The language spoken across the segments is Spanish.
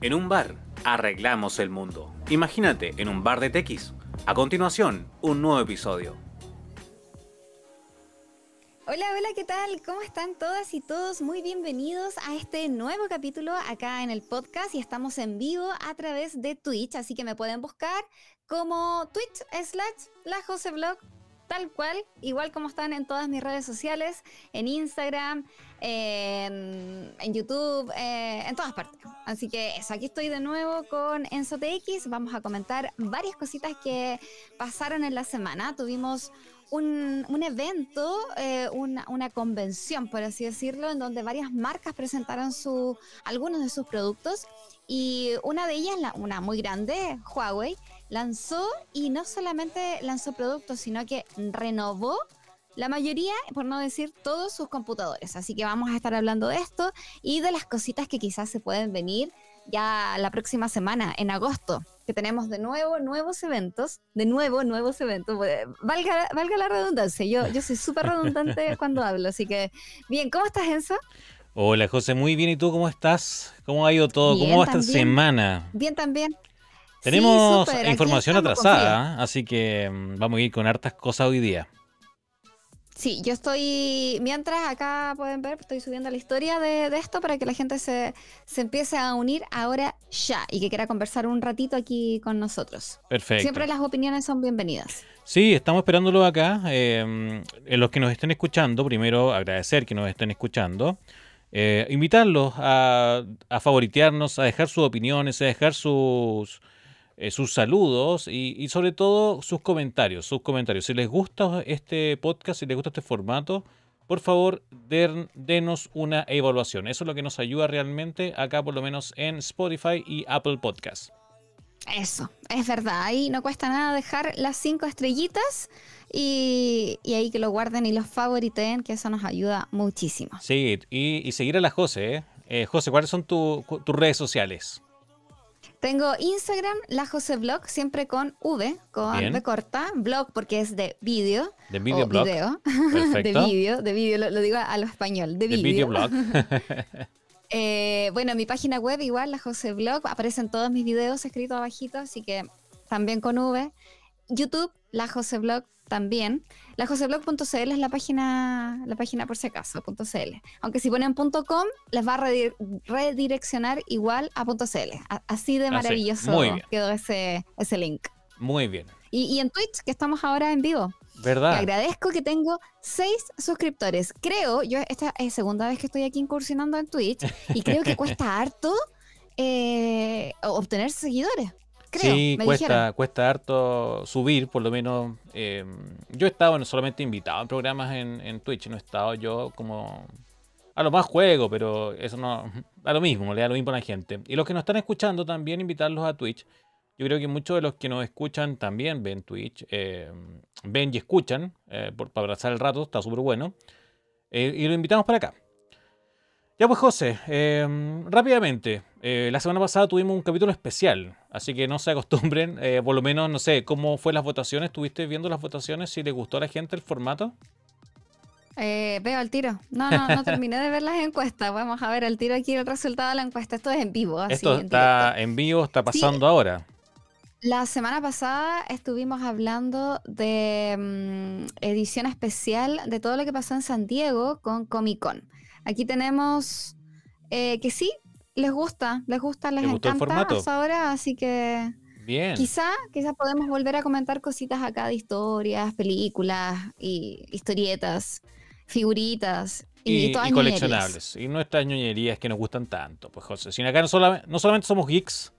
En un bar, arreglamos el mundo. Imagínate en un bar de tequis. A continuación, un nuevo episodio. Hola, hola, ¿qué tal? ¿Cómo están todas y todos? Muy bienvenidos a este nuevo capítulo acá en el podcast y estamos en vivo a través de Twitch, así que me pueden buscar como Twitch slash la Jose Blog tal cual, igual como están en todas mis redes sociales, en Instagram, en, YouTube, eh, en todas partes. Así que eso, aquí estoy de nuevo con Enzo TX. Vamos a comentar varias cositas que pasaron en la semana. Tuvimos un, evento, eh, una, una, convención, por así decirlo, en donde varias marcas presentaron su, algunos de sus productos y una de ellas, una muy grande, Huawei, lanzó y no solamente lanzó productos, sino que renovó la mayoría, por no decir todos sus computadores. Así que vamos a estar hablando de esto y de las cositas que quizás se pueden venir ya la próxima semana, en agosto, que tenemos de nuevo nuevos eventos, de nuevo nuevos eventos. Valga, valga la redundancia, yo, yo soy súper redundante cuando hablo, así que bien, ¿cómo estás, Enzo? Hola José, muy bien. ¿Y tú cómo estás? ¿Cómo ha ido todo? ¿Cómo va esta semana? Bien también. Tenemos información atrasada, así que mm, vamos a ir con hartas cosas hoy día. Sí, yo estoy, mientras acá pueden ver, estoy subiendo la historia de, esto para que la gente se, empiece a unir ahora ya y que quiera conversar un ratito aquí con nosotros. Perfecto. Siempre las opiniones son bienvenidas. Sí, estamos esperándolo acá. Eh, en los que nos estén escuchando, primero agradecer que nos estén escuchando. Eh, invitarlos a, a favoritearnos, a dejar sus opiniones, a dejar sus eh, sus saludos y, sobre todo sus comentarios, sus comentarios. Si les gusta este podcast, si les gusta este formato, por favor, denos una evaluación. Eso es lo que nos ayuda realmente acá, por lo menos en Spotify y Apple Podcast. Eso, es verdad. Ahí no cuesta nada dejar las cinco estrellitas y, ahí que lo guarden y los favoriten, que eso nos ayuda muchísimo. Sí, y, seguir a la José. ¿eh? eh José, ¿cuáles son tus redes sociales? Tengo Instagram, la José Blog, siempre con V, con V corta, blog porque es de vídeo. De video blog. Video. de vídeo, de vídeo, lo, digo a lo español, de vídeo. De video blog. Eh, bueno, mi página web igual, la José Blog, aparecen todos mis videos escritos abajito, así que también con V. YouTube, la José Blog también. La joseblog.cl es la página, la página por si acaso, .cl. Aunque si ponen .com, les va a redireccionar igual a .cl. Así de maravilloso quedó ese, ese link. Muy bien. Y, en Twitch, que estamos ahora en vivo. ¿Verdad? agradezco que tengo seis suscriptores. Creo, yo esta es segunda vez que estoy aquí incursionando en Twitch y creo que cuesta harto eh, obtener seguidores sí, cuesta, cuesta harto subir, por lo menos. Eh, yo he estado solamente invitado en programas en, Twitch, no he estado yo como. A lo más juego, pero eso no. A lo mismo, le da lo mismo a la gente. Y los que nos están escuchando también, invitarlos a Twitch. Yo creo que muchos de los que nos escuchan también ven Twitch, eh, ven y escuchan, eh, para abrazar el rato, está súper bueno. y lo invitamos para acá. Ya pues José, em, rápidamente, eh, la semana pasada tuvimos un capítulo especial, así que no se acostumbren, eh, por lo menos, no sé, ¿cómo fue las votaciones? ¿Estuviste viendo las votaciones? ¿Si le gustó a la gente el formato? Eh, veo el tiro. No, no, no terminé de ver las encuestas. Vamos a ver el tiro aquí, el resultado de la encuesta. Esto es en vivo. Así, Esto está en, vivo, está pasando ahora. La semana pasada estuvimos hablando de mm, edición especial de todo lo que pasó en San Diego con Comic Con. Aquí tenemos eh, que sí, les gusta, les gusta, les, encanta hasta ahora, así que Bien. Quizá, quizá podemos volver a comentar cositas acá de historias, películas y historietas, figuritas y, coleccionables. Y nuestras ñoñerías que nos gustan tanto, pues José. Sino acá no, solamente somos geeks,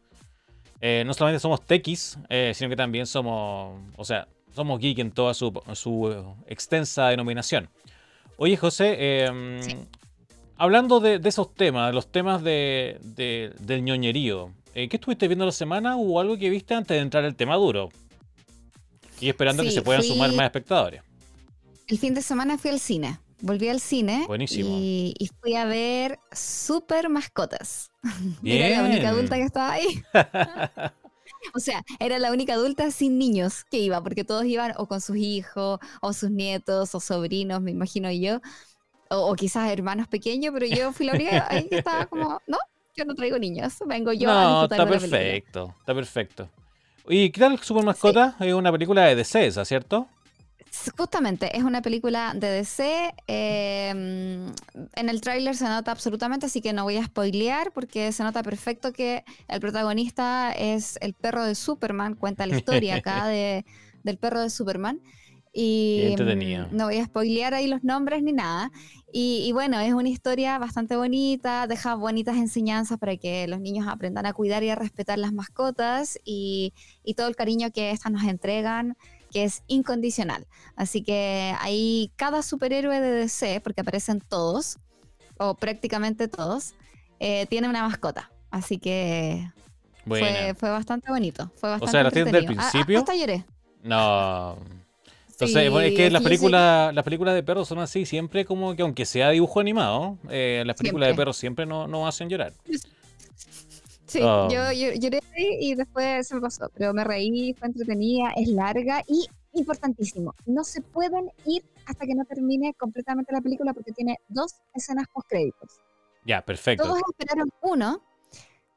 eh, no solamente somos techis, eh, sino que también somos, o sea, somos geek en toda su, su extensa denominación. Oye, José, em, Hablando de, esos temas, de los temas de, del ñoñerío, eh, ¿qué estuviste viendo la semana o algo que viste antes de entrar el tema duro? Y esperando que se puedan sumar más espectadores. El fin de semana fui al cine. Volví al cine. Buenísimo. Y, fui a ver Super Mascotas. Era la única adulta que estaba ahí. o sea, era la única adulta sin niños que iba, porque todos iban o con sus hijos, o sus nietos, o sobrinos, me imagino yo o, quizás hermanos pequeños, pero yo fui la única ahí que estaba como, ¿no? yo no traigo niños, vengo yo no, está perfecto, está perfecto. ¿Y qué tal Super Mascota? Es una película de DC, ¿cierto? Justamente, es una película de DC. Em, en el tráiler se nota absolutamente, así que no voy a spoilear porque se nota perfecto que el protagonista es el perro de Superman, cuenta la historia acá de, del perro de Superman. Y mm, no voy a spoilear ahí los nombres ni nada. Y, bueno, es una historia bastante bonita, deja bonitas enseñanzas para que los niños aprendan a cuidar y a respetar las mascotas y, y todo el cariño que estas nos entregan que es incondicional. Así que ahí cada superhéroe de DC, porque aparecen todos, o prácticamente todos, eh, tiene una mascota. Así que fue, fue, bastante bonito. Fue bastante o sea, la tienda del principio. hasta lloré. No. Entonces, es que las películas, las películas de perros son así, siempre como que aunque sea dibujo animado, eh, las películas de perros siempre no, no hacen llorar. Sí, oh. yo, lloré y después se me pasó, pero me reí, fue entretenida, es larga y importantísimo, no se pueden ir hasta que no termine completamente la película porque tiene dos escenas post créditos. Ya, perfecto. Todos esperaron uno,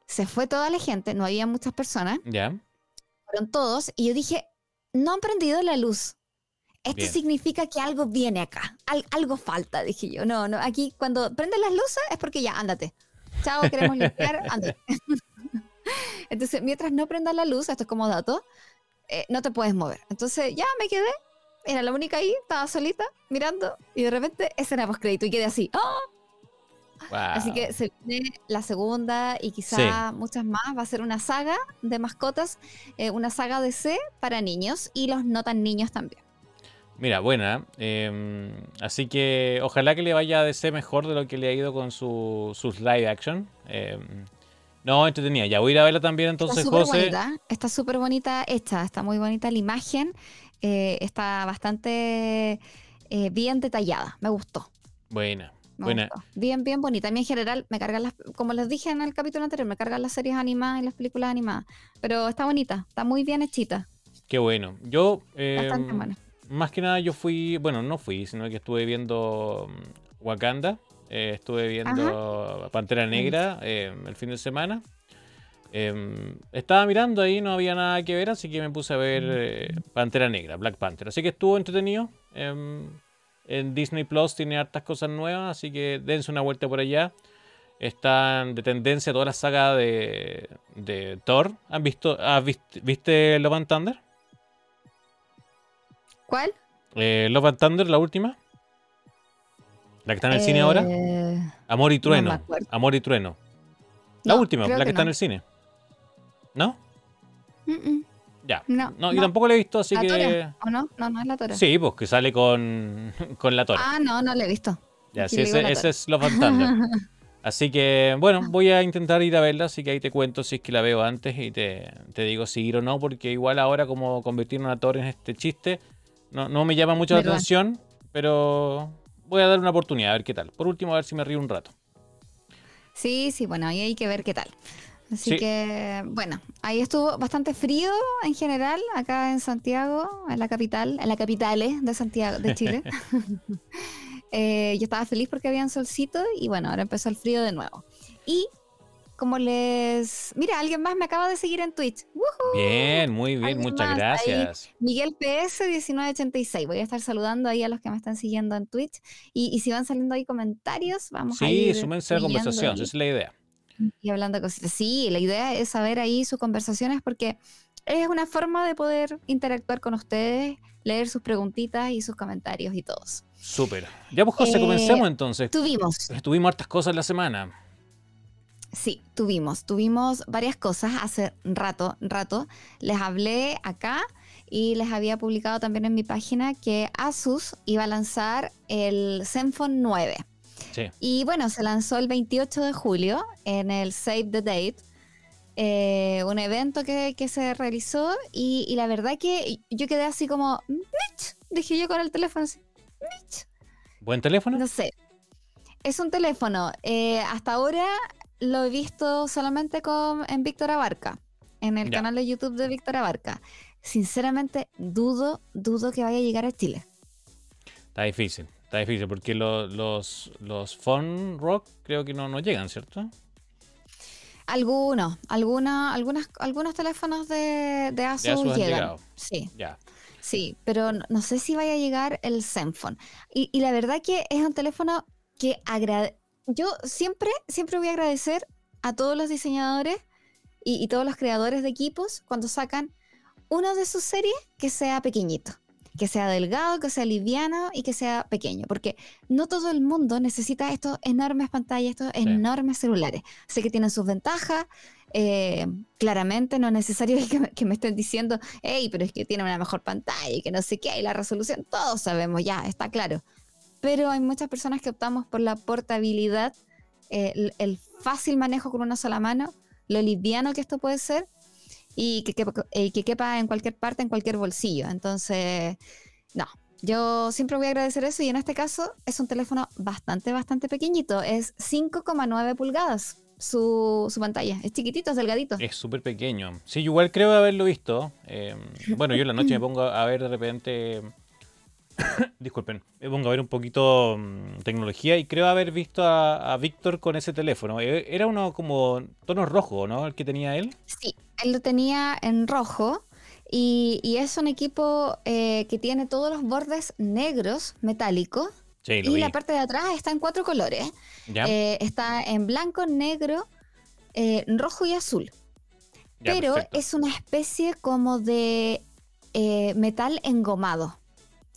se fue toda la gente, no había muchas personas. Ya. Fueron todos y yo dije, no han prendido la luz. Esto significa que algo viene acá, algo falta, dije yo. No, no, aquí cuando prenden las luces es porque ya, ándate chao, queremos limpiar, ande. Entonces, mientras no prenda la luz, esto es como dato, eh, no te puedes mover. Entonces, ya me quedé, era la única ahí, estaba solita, mirando, y de repente escena post crédito y quedé así. ¡ah! Así que se viene la segunda y quizá muchas más. Va a ser una saga de mascotas, eh, una saga de C para niños y los no tan niños también. Mira, buena. Em, así que ojalá que le vaya a DC mejor de lo que le ha ido con su, sus live action. Em, no, entretenida. Ya voy a ir a verla también entonces, está José. Bonita, está súper bonita hecha, está muy bonita la imagen. Eh, está bastante eh, bien detallada. Me gustó. Buena. buena. Bien, bien bonita. A mí en general me cargan las, como les dije en el capítulo anterior, me cargan las series animadas y las películas animadas. Pero está bonita, está muy bien hechita. Qué bueno. Yo. Bastante em, buena más que nada yo fui, bueno, no fui, sino que estuve viendo mm, Wakanda, eh, estuve viendo Pantera Negra eh, el fin de semana. Em, estaba mirando ahí, no había nada que ver, así que me puse a ver eh, Pantera Negra, Black Panther. Así que estuvo entretenido. Em, en Disney Plus tiene hartas cosas nuevas, así que dense una vuelta por allá. Están de tendencia toda la saga de, de Thor. ¿Han visto, ¿Viste Love and Thunder? ¿Cuál? Eh, Love and Thunder, la última. La que está en el cine ahora. Eh, Amor y Trueno. Amor y Trueno. La última, la que, está en el cine. ¿No? Ya. No, no, yo tampoco la he visto, así que. ¿O no? No, no es la Tora. Sí, pues que sale con, con la Tora. Ah, no, no la he visto. Ya, sí, ese, es Love and Thunder. así que, bueno, voy a intentar ir a verla, así que ahí te cuento si es que la veo antes y te, te digo si ir o no, porque igual ahora, como convertir una Tora en este chiste, no, me llama mucho la atención, pero voy a dar una oportunidad a ver qué tal. Por último, a ver si me río un rato. Sí, sí, bueno, ahí hay que ver qué tal. Así que, bueno, ahí estuvo bastante frío en general, acá en Santiago, en la capital, en la capital de Santiago, de Chile. Eh, yo estaba feliz porque había un solcito y bueno, ahora empezó el frío de nuevo. Y como les... Mira, alguien más me acaba de seguir en Twitch. Bien, muy bien, muchas gracias. Miguel PS1986. Voy a estar saludando ahí a los que me están siguiendo en Twitch. Y, si van saliendo ahí comentarios, vamos a ir... Sí, súmense a la conversación, esa es la idea. Y hablando de cositas. Sí, la idea es saber ahí sus conversaciones porque es una forma de poder interactuar con ustedes, leer sus preguntitas y sus comentarios y todos. Súper. Ya pues José, comencemos entonces. Tuvimos. Tuvimos hartas cosas la semana. Sí, tuvimos, tuvimos varias cosas hace rato, rato. Les hablé acá y les había publicado también en mi página que Asus iba a lanzar el Zenfone 9. Sí. Y bueno, se lanzó el 28 de julio en el Save the Date, eh, un evento que, se realizó y, la verdad que yo quedé así como, dije yo con el teléfono así, ¿Buen teléfono? No sé. Es un teléfono. Eh, hasta ahora lo he visto solamente con, en Víctor Abarca, en el canal de YouTube de Víctor Abarca. Sinceramente, dudo, dudo que vaya a llegar a Chile. Está difícil, está difícil, porque los, los Phone Rock creo que no, no llegan, ¿cierto? Algunos, algunos, algunas, algunos teléfonos de, de Asus, llegan. Sí. Ya. Sí, pero no, sé si vaya a llegar el Zenfone. Y, y la verdad que es un teléfono que agrade yo siempre, siempre voy a agradecer a todos los diseñadores y, todos los creadores de equipos cuando sacan uno de sus series que sea pequeñito, que sea delgado, que sea liviano y que sea pequeño, porque no todo el mundo necesita estos enormes pantallas, estos enormes celulares. Sé que tienen sus ventajas, eh, claramente no es necesario que me, estén diciendo, hey, pero es que tiene una mejor pantalla y que no sé qué, y la resolución, todos sabemos, ya, está claro pero hay muchas personas que optamos por la portabilidad, eh, el, fácil manejo con una sola mano, lo liviano que esto puede ser y que, eh, que, quepa en cualquier parte, en cualquier bolsillo. Entonces, no, yo siempre voy a agradecer eso y en este caso es un teléfono bastante, bastante pequeñito, es 5,9 pulgadas. Su, su, pantalla. Es chiquitito, es delgadito. Es súper pequeño. Sí, igual creo haberlo visto. Eh, bueno, yo en la noche me pongo a ver de repente disculpen, me pongo a ver un poquito mm, tecnología y creo haber visto a, Víctor con ese teléfono. E, era uno como tono rojo, ¿no? El que tenía él. Sí, él lo tenía en rojo y, es un equipo eh, que tiene todos los bordes negros, metálicos. y la parte de atrás está en cuatro colores. Eh, está en blanco, negro, eh, rojo y azul. Pero es una especie como de metal engomado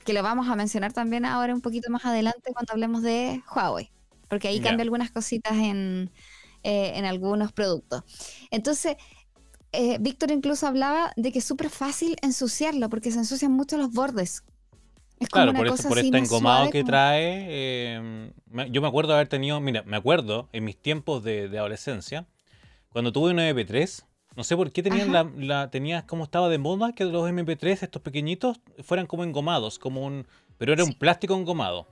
que lo vamos a mencionar también ahora un poquito más adelante cuando hablemos de Huawei, porque ahí cambia algunas cositas en, eh, en algunos productos. Entonces, eh, Víctor incluso hablaba de que es súper fácil ensuciarlo, porque se ensucian mucho los bordes. Es claro, por, este engomado que trae. Eh, yo me acuerdo de haber tenido, mira, me acuerdo en mis tiempos de, de adolescencia, cuando tuve un MP3, no sé por qué tenían la, la, tenías como estaba de moda que los MP3, estos pequeñitos, fueran como engomados, como un. Pero era un plástico engomado.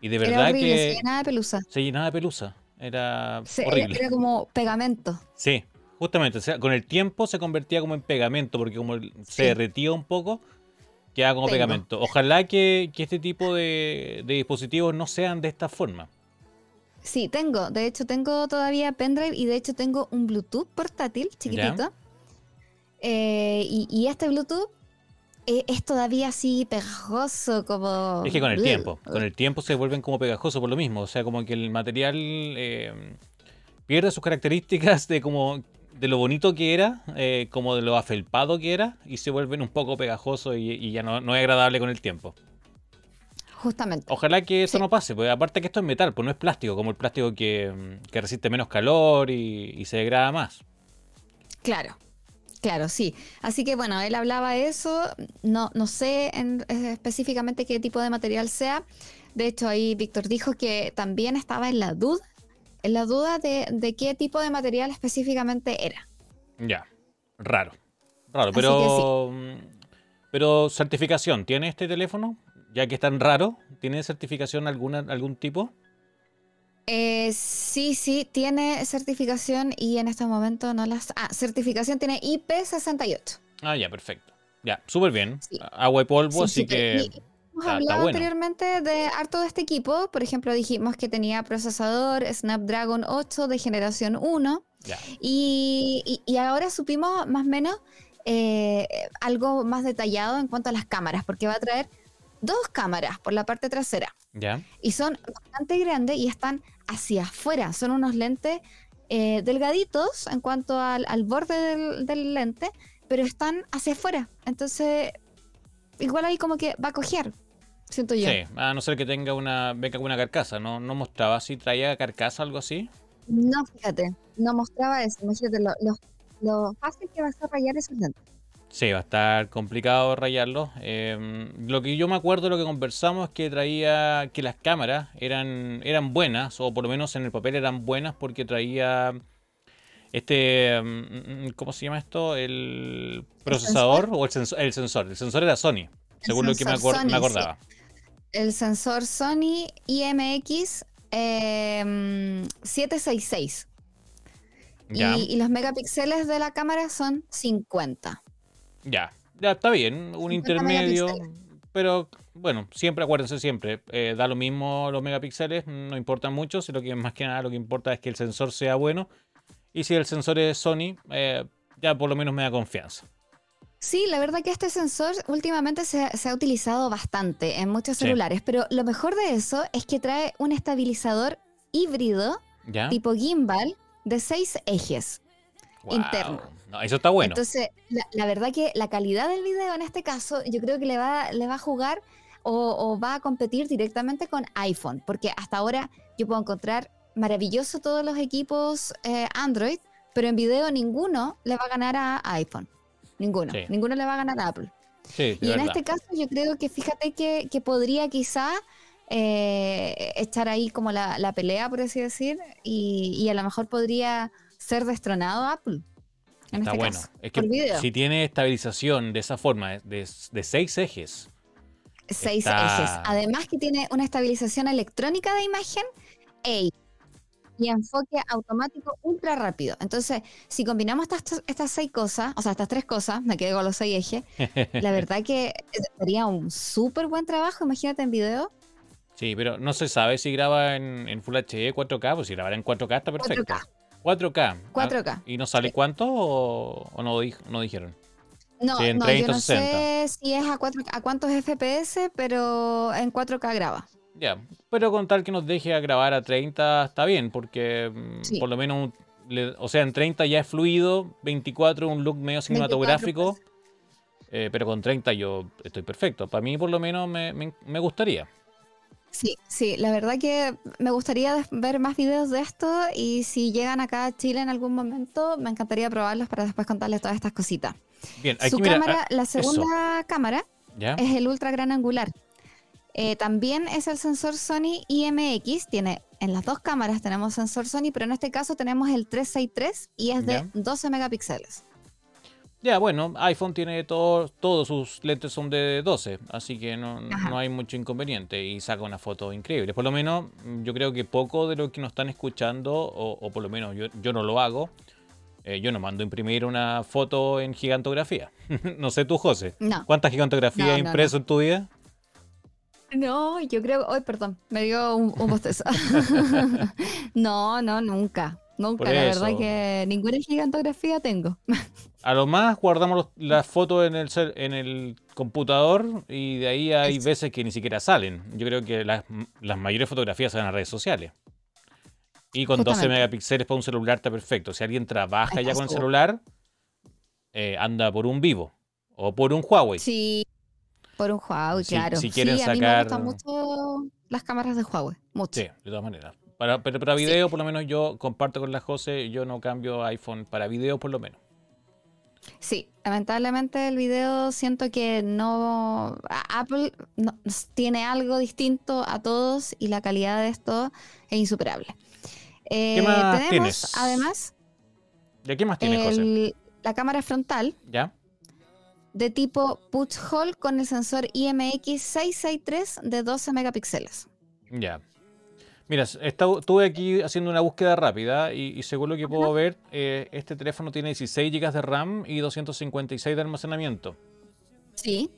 Y de verdad que. Se llenaba de pelusa. Se llenaba de pelusa. Era horrible. Era, como pegamento. Sí, justamente. O sea, con el tiempo se convertía como en pegamento, porque como se derretía un poco, quedaba como pegamento. Ojalá que, que este tipo de, de dispositivos no sean de esta forma. Sí, tengo. De hecho, tengo todavía pendrive y de hecho tengo un Bluetooth portátil chiquitito. Eh, y, este Bluetooth eh, es todavía así pegajoso, como. Es que con el tiempo, con el tiempo se vuelven como pegajosos por lo mismo. O sea, como que el material eh, pierde sus características de como de lo bonito que era, como de lo afelpado que era, y se vuelven un poco pegajosos y, ya no, no es agradable con el tiempo. Justamente. Ojalá que eso no pase, porque aparte que esto es metal, pues no es plástico, como el plástico que, resiste menos calor y, se degrada más. Claro, Claro, sí. Así que bueno, él hablaba de eso. No, no sé específicamente qué tipo de material sea. De hecho, ahí Víctor dijo que también estaba en la duda, en la duda de, de qué tipo de material específicamente era. Ya, raro. Raro, pero. Pero certificación, ¿tiene este teléfono? Ya que es tan raro, ¿tiene certificación alguna, algún tipo? Eh, sí, sí, tiene certificación y en este momento no las... Ah, certificación tiene IP68. Ah, ya, perfecto. Ya, súper bien. Agua y polvo, así que... Hemos hablado anteriormente de harto de este equipo. Por ejemplo, dijimos que tenía procesador Snapdragon 8 de generación 1. Y, y, ahora supimos más o menos eh, algo más detallado en cuanto a las cámaras, porque va a traer dos cámaras por la parte trasera. Ya. Y son bastante grandes y están hacia afuera. Son unos lentes eh, delgaditos en cuanto al, borde del, lente, pero están hacia afuera. Entonces, igual ahí como que va a coger. Siento yo. Sí, a no ser que tenga una, con una carcasa. ¿No, no mostraba si traía carcasa o algo así? No, fíjate, no mostraba eso. Imagínate lo, lo, lo fácil que va a ser rayar esos lentes. Sí, va a estar complicado rayarlo. Em, lo que yo me acuerdo, lo que conversamos, es que traía que las cámaras eran, eran buenas, o por lo menos en el papel eran buenas, porque traía este, em, ¿cómo se llama esto? El procesador o el sensor. El sensor, el sensor era Sony, según lo que me, acordaba. El sensor Sony IMX 766. Em, y, y los megapíxeles de la cámara son 50. Ya, ya está bien, un intermedio. Pero bueno, siempre acuérdense siempre, eh, da lo mismo los megapíxeles, no importa mucho, si lo que más que nada lo que importa es que el sensor sea bueno Y si el sensor es Sony, eh, ya por lo menos me da confianza. Sí, la verdad que este sensor últimamente se, ha utilizado bastante en muchos celulares, pero lo mejor de eso es que trae un estabilizador híbrido tipo gimbal de seis ejes internos. eso está bueno. Entonces, la, verdad que la calidad del video en este caso, yo creo que le va, le va a jugar o, va a competir directamente con iPhone, porque hasta ahora yo puedo encontrar maravilloso todos los equipos eh, Android, pero en video ninguno le va a ganar a iPhone. Ninguno. Ninguno le va a ganar a Apple. y en este caso yo creo que fíjate que, podría quizá eh, echar ahí como la, pelea, por así decir, y, a lo mejor podría ser destronado Apple. Está este bueno. es que si tiene estabilización de esa forma, de, seis ejes. Seis ejes. Además que tiene una estabilización electrónica de imagen. Ey, y enfoque automático ultra rápido. Entonces, si combinamos estas, estas seis cosas, o sea, estas tres cosas, me quedé con los seis ejes, la verdad que sería un súper buen trabajo, imagínate en video. Sí, pero no se sabe si graba en, Full HD 4K, pues si grabara en 4K está perfecto. 4K. 4K. ¿Y no sale cuánto o, no, no dijeron? No, no yo no sé si es a, cuántos FPS, pero en 4K graba. Ya, pero con tal que nos deje a grabar a 30 está bien, porque mm, por lo menos, o sea, en 30 ya es fluido, 24 un look medio cinematográfico, pues. eh, pero con 30 yo estoy perfecto. Para mí por lo menos me, me, gustaría. Sí, sí, la verdad que me gustaría ver más videos de esto y si llegan acá a Chile en algún momento, me encantaría probarlos para después contarles todas estas cositas. Bien, aquí Su cámara, ah, la segunda cámara es el ultra gran angular. Eh, también es el sensor Sony IMX, tiene en las dos cámaras tenemos sensor Sony, pero en este caso tenemos el 363 y es de 12 megapíxeles. Ya, bueno, iPhone tiene todo, todos sus lentes son de 12, así que no, hay mucho inconveniente y saca una foto increíble. Por lo menos, yo creo que poco de lo que nos están escuchando, o, por lo menos yo, no lo hago, eh, yo no mando imprimir una foto en gigantografía. no sé tú, José. ¿Cuántas gigantografías impreso en tu vida? No, yo creo, hoy perdón, me dio un, un bostezo. no, no, nunca. Nunca, la verdad que ninguna gigantografía tengo. A lo más guardamos las fotos en el, en el computador y de ahí hay veces que ni siquiera salen. Yo creo que las, mayores fotografías salen a redes sociales. Y con 12 megapíxeles para un celular está perfecto. Si alguien trabaja ya con el celular, eh, anda por un vivo o por un Huawei. Sí, por un Huawei, claro. Si quieren sacar... a mí me gustan mucho las cámaras de Huawei, mucho. Sí, de todas maneras. Para, pero para video, por lo menos yo comparto con la José, yo no cambio iPhone para video, por lo menos. Sí, lamentablemente el video siento que no. Apple tiene algo distinto a todos y la calidad de esto es insuperable. ¿Qué más tenemos, tienes? Además. ¿De qué más tienes, José? La cámara frontal. ¿Ya? de tipo push hole con el sensor IMX663 de 12 megapíxeles. Ya. Mira, estuve aquí haciendo una búsqueda rápida y, según lo que puedo ver, eh, este teléfono tiene 16 GB de RAM y 256 de almacenamiento. Sí.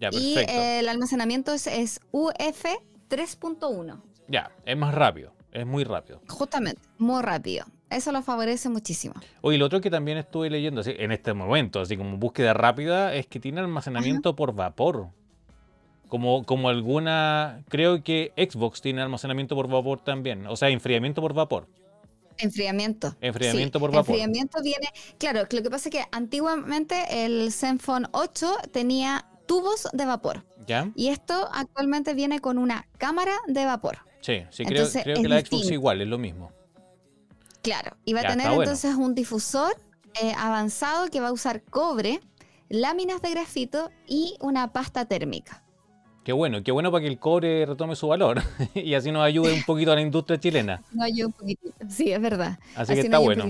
Ya, perfecto. Y el almacenamiento es, es UF 3.1. Ya, es más rápido, es muy rápido. Justamente, muy rápido. Eso lo favorece muchísimo. Oye, lo otro que también estuve leyendo así, en este momento, así como búsqueda rápida, es que tiene almacenamiento por vapor. Como, como alguna. Creo que Xbox tiene almacenamiento por vapor también. O sea, enfriamiento por vapor. Enfriamiento. Enfriamiento por vapor. Enfriamiento viene. Claro, lo que pasa es que antiguamente el Zenfone 8 tenía tubos de vapor. ¿Ya? Y esto actualmente viene con una cámara de vapor. Sí, sí, creo, creo que la Xbox igual, es lo mismo. Claro, y va a tener entonces un difusor eh, avanzado que va a usar cobre, láminas de grafito y una pasta térmica. Qué bueno, qué bueno para que el cobre retome su valor y así nos ayude un poquito a la industria chilena. Nos ayude un poquitito, sí, es verdad. Así, que está bueno.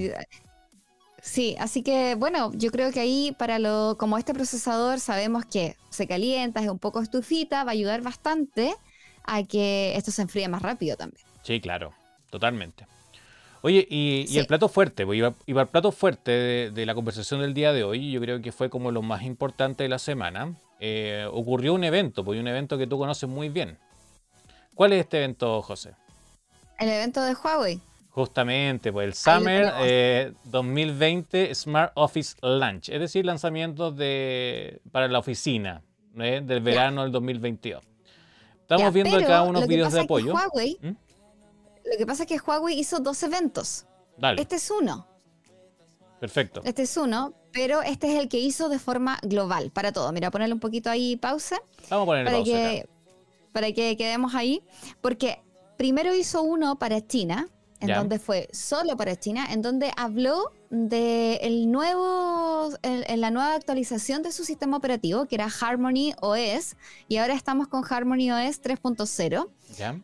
Sí, así que bueno, yo creo que ahí para lo, como este procesador sabemos que se calienta, es un poco estufita, va a ayudar bastante a que esto se enfríe más rápido también. Sí, claro, totalmente. Oye, y, el plato fuerte, pues iba, iba, el plato fuerte de, la conversación del día de hoy, yo creo que fue como lo más importante de la semana. Eh, ocurrió un evento, pues un evento que tú conoces muy bien. ¿Cuál es este evento, José? El evento de Huawei. Justamente, pues el Summer 2020 eh, Smart Office Launch, es decir, lanzamientos de, para la oficina ¿eh? del verano del 2022. Estamos viendo acá unos videos de apoyo. ¿Mm? Lo que pasa es que Huawei hizo dos eventos. Este es uno. Perfecto. Este es uno, pero este es el que hizo de forma global para todo. Mira, ponerle un poquito ahí pausa. Vamos a ponerle para pausa. Que, para que quedemos ahí. Porque primero hizo uno para China, en donde fue solo para China, en donde habló de el nuevo, en la nueva actualización de su sistema operativo, que era Harmony OS, y ahora estamos con Harmony OS 3.0.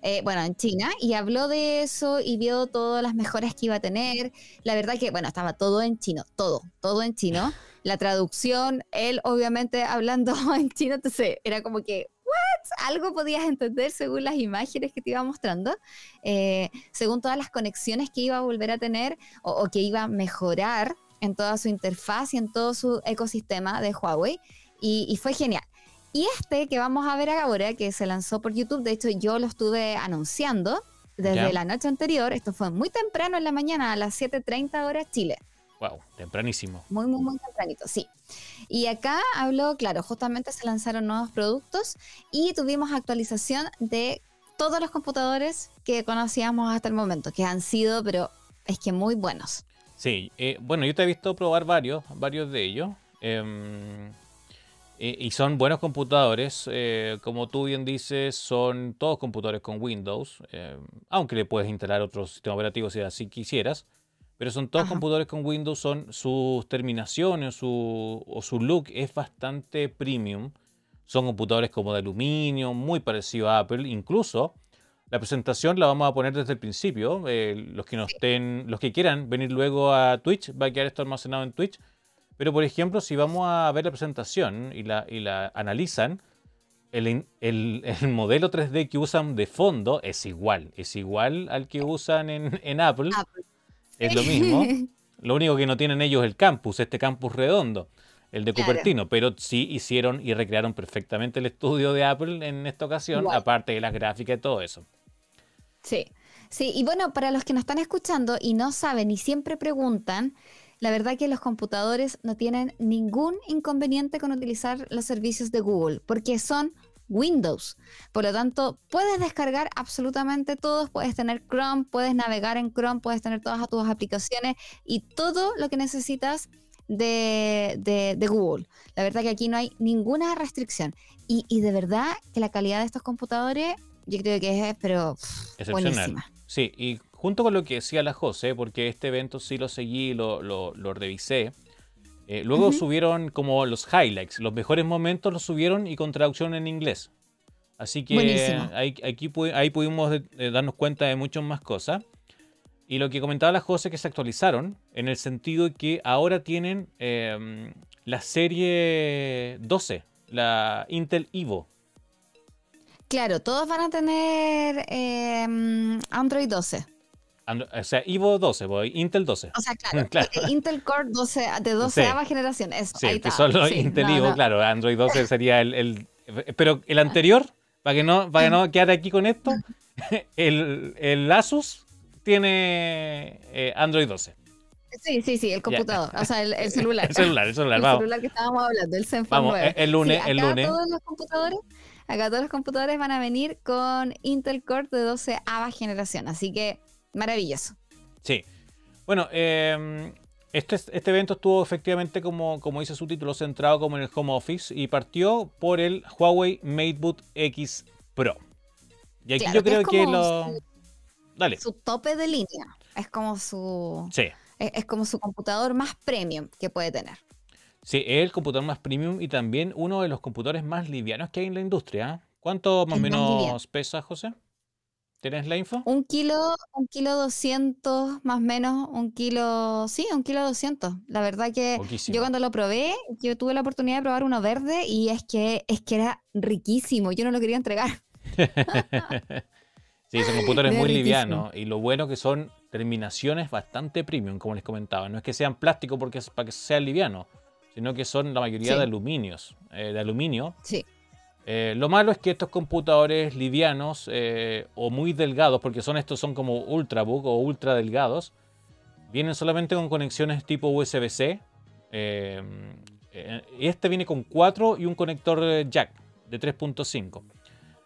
Eh, bueno, en China, y habló de eso y vio todas las mejoras que iba a tener. La verdad que, bueno, estaba todo en chino, todo, todo en chino. La traducción, él obviamente hablando en chino, entonces era como que, algo podías entender según las imágenes que te iba mostrando, eh, según todas las conexiones que iba a volver a tener o, que iba a mejorar en toda su interfaz y en todo su ecosistema de Huawei. Y, fue genial. Y este que vamos a ver ahora, que se lanzó por YouTube, de hecho yo lo estuve anunciando desde la noche anterior, esto fue muy temprano en la mañana, a las 7.30 horas Chile. Wow, tempranísimo. Muy, muy, muy tempranito, sí. Y acá habló, claro, justamente se lanzaron nuevos productos y tuvimos actualización de todos los computadores que conocíamos hasta el momento, que han sido, pero es que muy buenos. Sí, eh, bueno, yo te he visto probar varios, varios de ellos. Em, eh, y son buenos computadores, eh, como tú bien dices, son todos computadores con Windows, em, aunque le puedes instalar otro sistema operativo si así quisieras. Pero son todos computadores con Windows, son sus terminaciones su, o su look es bastante premium. Son computadores como de aluminio, muy parecido a Apple. Incluso la presentación la vamos a poner desde el principio. Eh, los que nos estén, los que quieran venir luego a Twitch, va a quedar esto almacenado en Twitch. Pero por ejemplo, si vamos a ver la presentación y la, y la analizan, el, el, el, modelo 3D que usan de fondo es igual. Es igual al que usan en, en Apple. Apple es lo mismo. Lo único que no tienen ellos es el campus, este campus redondo, el de Cupertino, pero sí hicieron y recrearon perfectamente el estudio de Apple en esta ocasión, aparte de las gráficas y todo eso. Sí, sí, y bueno, para los que nos están escuchando y no saben y siempre preguntan, la verdad que los computadores no tienen ningún inconveniente con utilizar los servicios de Google, porque son Windows. Por lo tanto, puedes descargar absolutamente todos, puedes tener Chrome, puedes navegar en Chrome, puedes tener todas tus aplicaciones y todo lo que necesitas de, Google. La verdad que aquí no hay ninguna restricción. Y, de verdad que la calidad de estos computadores, yo creo que es, pero buenísima. Sí, y junto con lo que decía la José, porque este evento sí lo seguí, lo, lo, lo revisé, eh, luego subieron como los highlights, los mejores momentos los subieron y con traducción en inglés. Así que ahí, aquí, ahí pudimos darnos cuenta de muchas más cosas. Y lo que comentaba la José que se actualizaron en el sentido de que ahora tienen em, la serie 12, la Intel Evo. Claro, todos van a tener em, Android 12 o sea, Evo 12, voy, Intel 12. O sea, claro, eh, Intel Core 12, de 12 sí. generación. sí, que solo Intel Evo, claro, Android 12 sería el, Pero el anterior, para que no, para que no quedar aquí con esto, el, el Asus tiene eh, Android 12. Sí, sí, sí, el computador, o sea, el, celular. el celular, el celular, el celular que estábamos hablando, el Zenfone Vamos, 9. el lunes, el lunes. Todos los computadores, acá todos los computadores van a venir con Intel Core de 12 ava generación, así que Maravilloso. Sí. Bueno, em, este, este evento estuvo efectivamente, como, como dice su título, centrado como en el home office y partió por el Huawei MateBook X Pro. Y aquí yo creo que, lo... Su, Dale. Su tope de línea. Es como su... Sí. Es, como su computador más premium que puede tener. Sí, es el computador más premium y también uno de los computadores más livianos que hay en la industria. ¿Cuánto más o menos pesa, José? ¿Tienes la info? Un kilo, un kilo doscientos, más o menos, un kilo, sí, un kilo doscientos. La verdad que yo cuando lo probé, yo tuve la oportunidad de probar uno verde y es que, es que era riquísimo, yo no lo quería entregar. sí, ese computador es muy liviano y lo bueno que son terminaciones bastante premium, como les comentaba. No es que sean plástico porque para que sea liviano, sino que son la mayoría de aluminios, eh, de aluminio. Sí. Eh, lo malo es que estos computadores livianos eh, o muy delgados, porque son estos son como ultrabook o ultra delgados, vienen solamente con conexiones tipo USB-C. Eh, este viene con 4 y un conector jack de 3.5.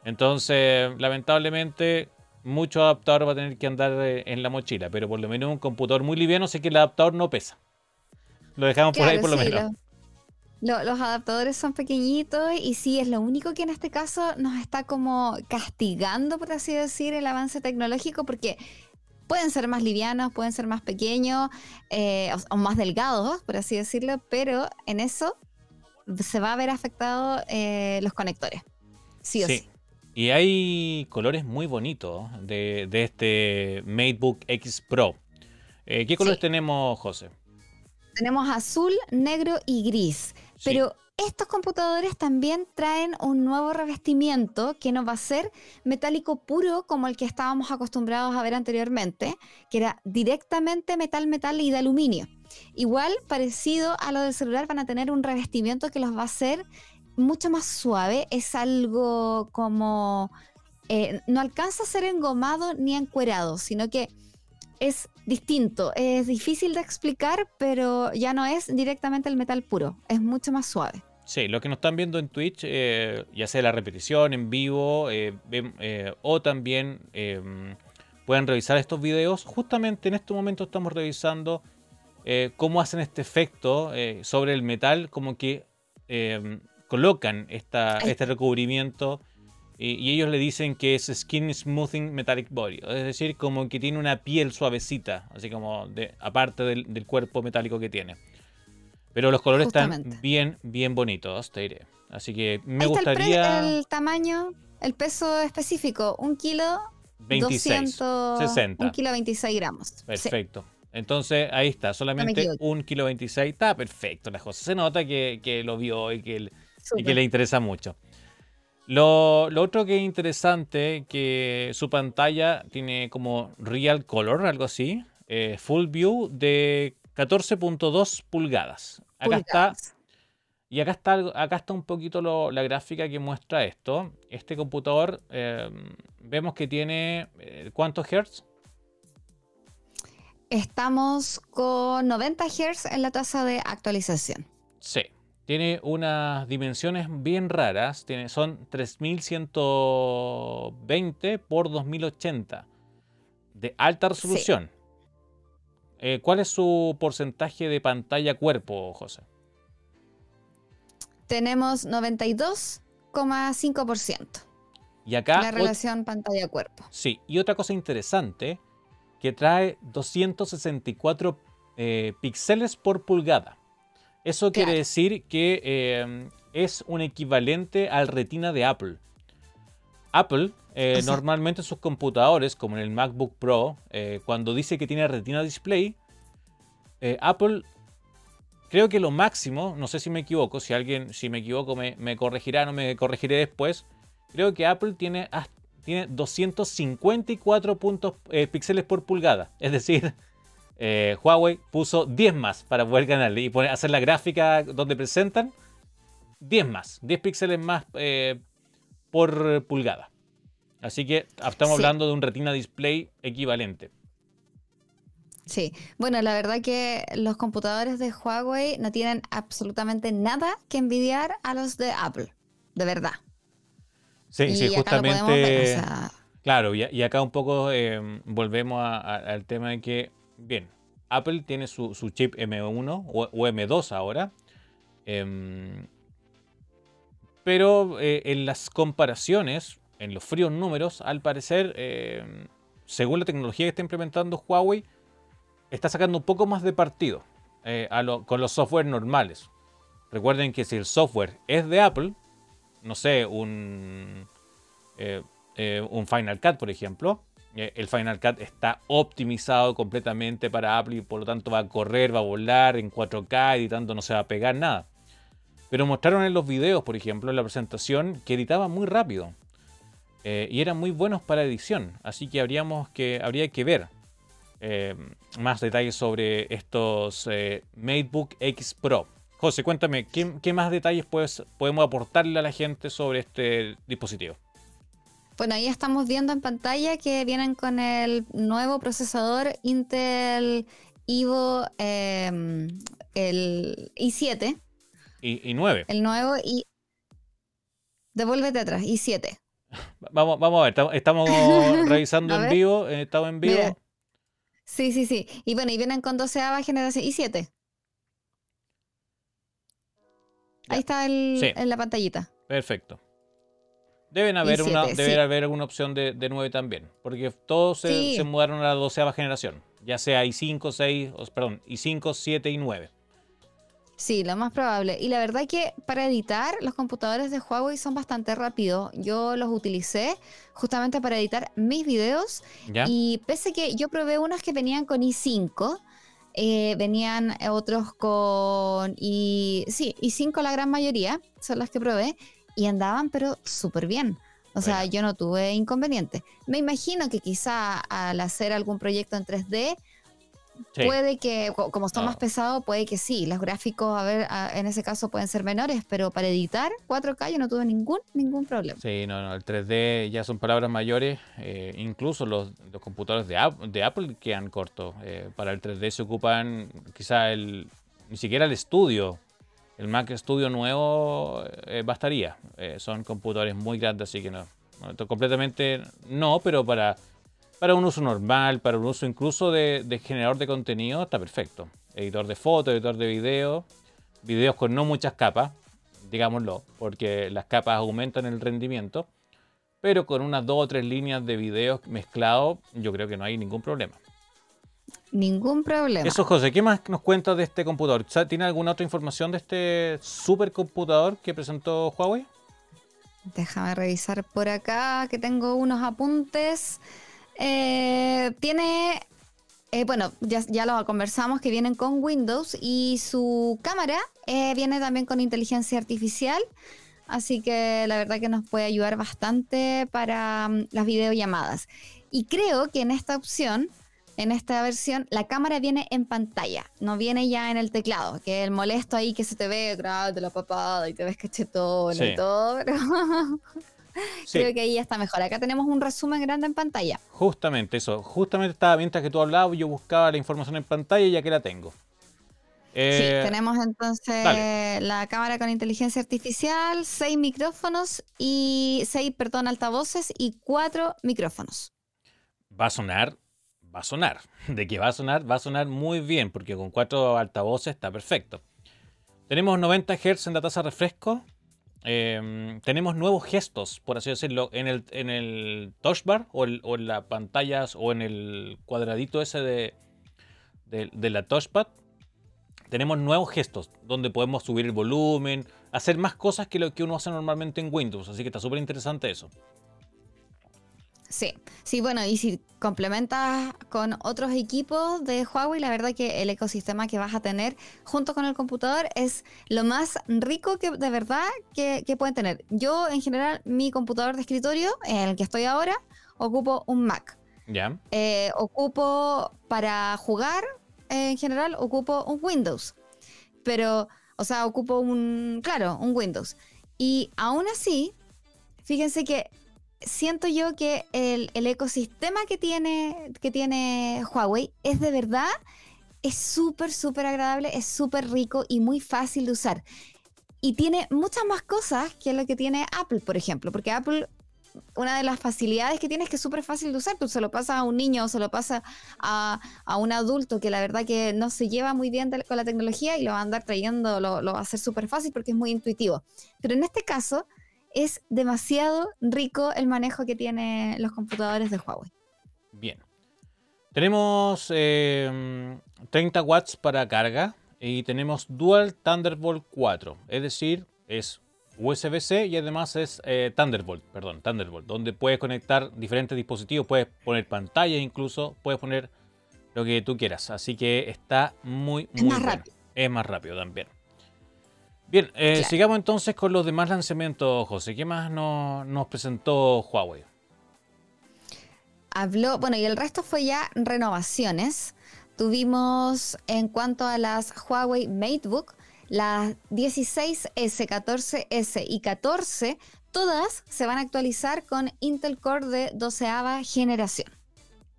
Entonces, lamentablemente, mucho adaptador va a tener que andar en la mochila, pero por lo menos un computador muy liviano sé que el adaptador no pesa. Lo dejamos por ahí por lo menos los adaptadores son pequeñitos y sí, es lo único que en este caso nos está como castigando, por así decir, el avance tecnológico, porque pueden ser más livianos, pueden ser más pequeños eh, o, más delgados, por así decirlo, pero en eso se va a ver afectado eh, los conectores. Sí o sí. Y hay colores muy bonitos de, este MateBook X Pro. Eh, ¿Qué colores tenemos, José? Tenemos azul, negro y gris. Pero estos computadores también traen un nuevo revestimiento que no va a ser metálico puro como el que estábamos acostumbrados a ver anteriormente, que era directamente metal, metal y de aluminio. Igual, parecido a lo del celular, van a tener un revestimiento que los va a hacer mucho más suave. Es algo como... Eh, no alcanza a ser engomado ni encuerado, sino que es distinto, es difícil de explicar, pero ya no es directamente el metal puro, es mucho más suave. Sí, lo que nos están viendo en Twitch, eh, ya sea la repetición en vivo eh, eh, o también pueden revisar estos videos. Justamente en este momento estamos revisando cómo hacen este efecto sobre el metal, como que colocan esta, este recubrimiento y, ellos le dicen que es Skin Smoothing Metallic Body, es decir, como que tiene una piel suavecita, así como de, aparte del, cuerpo metálico que tiene. Pero los colores están bien, bien bonitos, te diré. Así que me gustaría. El, tamaño, el peso específico, un kilo. 26, 60. Un kilo 26 gramos. Perfecto. Entonces ahí está, solamente un kilo 26. Está perfecto la cosa. Se nota que, lo vio y que, y que le interesa mucho. Lo, otro que es interesante, que su pantalla tiene como real color, algo así, eh, full view de 14.2 pulgadas. Acá está. Y acá está, acá está un poquito la gráfica que muestra esto. Este computador, em, vemos que tiene, eh, ¿cuántos hertz? Estamos con 90 Hz en la tasa de actualización. Sí. Tiene unas dimensiones bien raras. Tiene, son 3120 por 2080 de alta resolución. Eh, ¿Cuál es su porcentaje de pantalla cuerpo, José? Tenemos 92,5%. Y acá. La relación pantalla-cuerpo. Sí, y otra cosa interesante que trae 264 eh, píxeles por pulgada. Eso quiere decir que eh, es un equivalente al retina de Apple. Apple, eh, normalmente en sus computadores, como en el MacBook Pro, eh, cuando dice que tiene retina display, Apple, creo que lo máximo, no sé si me equivoco, si alguien, si me equivoco me, me corregirá, no me corregiré después, creo que Apple tiene, tiene 254 puntos, píxeles por pulgada. Es decir, eh, Huawei puso 10 más para poder ganar y hacer la gráfica donde presentan 10 más, 10 píxeles más eh, por pulgada. Así que estamos hablando de un retina display equivalente. Sí, bueno, la verdad que los computadores de Huawei no tienen absolutamente nada que envidiar a los de Apple, de verdad. Sí, sí, justamente. Claro, y, acá un poco eh, volvemos al tema de que Bien, Apple tiene su, chip M1 o, M2 ahora. Em, pero eh, en las comparaciones, en los fríos números, al parecer, em, según la tecnología que está implementando Huawei, está sacando un poco más de partido eh, con los software normales. Recuerden que si el software es de Apple, no sé, un, eh, Final Cut, por ejemplo, el Final Cut está optimizado completamente para Apple y por lo tanto va a correr, va a volar en 4K, editando no se va a pegar nada. Pero mostraron en los videos, por ejemplo, en la presentación, que editaba muy rápido. Eh, y eran muy buenos para edición. Así que, habríamos que habría que ver eh, más detalles sobre estos MateBook X Pro José, cuéntame, ¿qué, más detalles podemos aportarle a la gente sobre este dispositivo? Bueno, ahí estamos viendo en pantalla que vienen con el nuevo procesador Intel Evo em, el i7. Y, 9. El nuevo y... Devuélvete atrás, i7. Vamos, vamos a ver, estamos revisando en vivo, eh, estamos en vivo. Sí, sí, sí. Y bueno, y vienen con 12 generación i7. Ahí está el, en la pantallita. Perfecto. Deben haber una, debe haber alguna opción de, de 9 también, porque todos se, mudaron a la doceava generación, ya sea i5, 6, perdón, i5, 7 y 9. Sí, lo más probable. Y la verdad que para editar los computadores de Huawei son bastante rápidos. Yo los utilicé justamente para editar mis videos. Y pese que yo probé unos que venían con i5, eh, venían otros con i... Sí, i5 la gran mayoría, son las que probé y andaban pero súper bien. O sea, yo no tuve inconveniente. Me imagino que quizá al hacer algún proyecto en 3D, puede que, como está más pesado, puede que sí. Los gráficos, a ver, en ese caso pueden ser menores, pero para editar 4K yo no tuve ningún, ningún problema. Sí, no, no, el 3D ya son palabras mayores. Eh, incluso los, computadores de, de Apple quedan cortos. Eh, para el 3D se ocupan quizá el, ni siquiera el estudio el Mac Studio nuevo eh, bastaría. Eh, son computadores muy grandes, así que no, completamente no, pero para, para un uso normal, para un uso incluso de, generador de contenido, está perfecto. Editor de fotos, editor de video, videos con no muchas capas, digámoslo, porque las capas aumentan el rendimiento, pero con unas dos o tres líneas de videos mezclados, yo creo que no hay ningún problema. Ningún problema. Eso, José, ¿qué más nos cuentas de este computador? ¿Tiene alguna otra información de este supercomputador que presentó Huawei? Déjame revisar por acá, que tengo unos apuntes. Eh, tiene, eh, bueno, ya, lo conversamos, que vienen con Windows y su cámara eh, viene también con inteligencia artificial. Así que la verdad que nos puede ayudar bastante para mm, las videollamadas. Y creo que en esta opción en esta versión, la cámara viene en pantalla, no viene ya en el teclado, que el molesto ahí que se te ve grande la papada y te ves cachetón y todo, pero creo que ahí ya está mejor. Acá tenemos un resumen grande en pantalla. Justamente eso, justamente estaba mientras que tú hablabas, yo buscaba la información en pantalla y ya que la tengo. sí, eh, tenemos entonces la cámara con inteligencia artificial, seis micrófonos y seis, perdón, altavoces y cuatro micrófonos. Va a sonar va a sonar. De que va a sonar, va a sonar muy bien, porque con cuatro altavoces está perfecto. Tenemos 90 Hz en la tasa refresco. Em, tenemos nuevos gestos, por así decirlo, en el, en el touchbar o, en las pantallas o en el cuadradito ese de, la touchpad. Tenemos nuevos gestos donde podemos subir el volumen, hacer más cosas que lo que uno hace normalmente en Windows. Así que está súper interesante eso. Sí, sí, bueno, y si complementas con otros equipos de Huawei, la verdad que el ecosistema que vas a tener junto con el computador es lo más rico que de verdad que, pueden tener. Yo, en general, mi computador de escritorio, en el que estoy ahora, ocupo un Mac. Ya. Eh, ocupo para jugar, en general, ocupo un Windows. Pero, o sea, ocupo un, claro, un Windows. Y aún así, fíjense que siento yo que el, ecosistema que tiene, que tiene Huawei es de verdad, es súper, súper agradable, es súper rico y muy fácil de usar. Y tiene muchas más cosas que lo que tiene Apple, por ejemplo, porque Apple una de las facilidades que tiene es que es súper fácil de usar. Tú se lo pasas a un niño o se lo pasa a, un adulto que la verdad que no se lleva muy bien con la tecnología y lo va a andar trayendo, lo, lo va a hacer súper fácil porque es muy intuitivo. Pero en este caso, es demasiado rico el manejo que tienen los computadores de Huawei. Bien. Tenemos 30 eh, watts para carga y tenemos Dual Thunderbolt 4, es decir, es USB-C y además es eh, Thunderbolt, perdón, Thunderbolt, donde puedes conectar diferentes dispositivos, puedes poner pantalla incluso, puedes poner lo que tú quieras. Así que está muy, muy más rápido. Es más rápido también. Bien, eh, sigamos entonces con los demás lanzamientos, José. ¿Qué más nos, presentó Huawei? Habló, bueno, y el resto fue ya renovaciones. Tuvimos en cuanto a las Huawei MateBook, Las 16S, 14S y 14, todas se van a actualizar con Intel Core de 12 generación.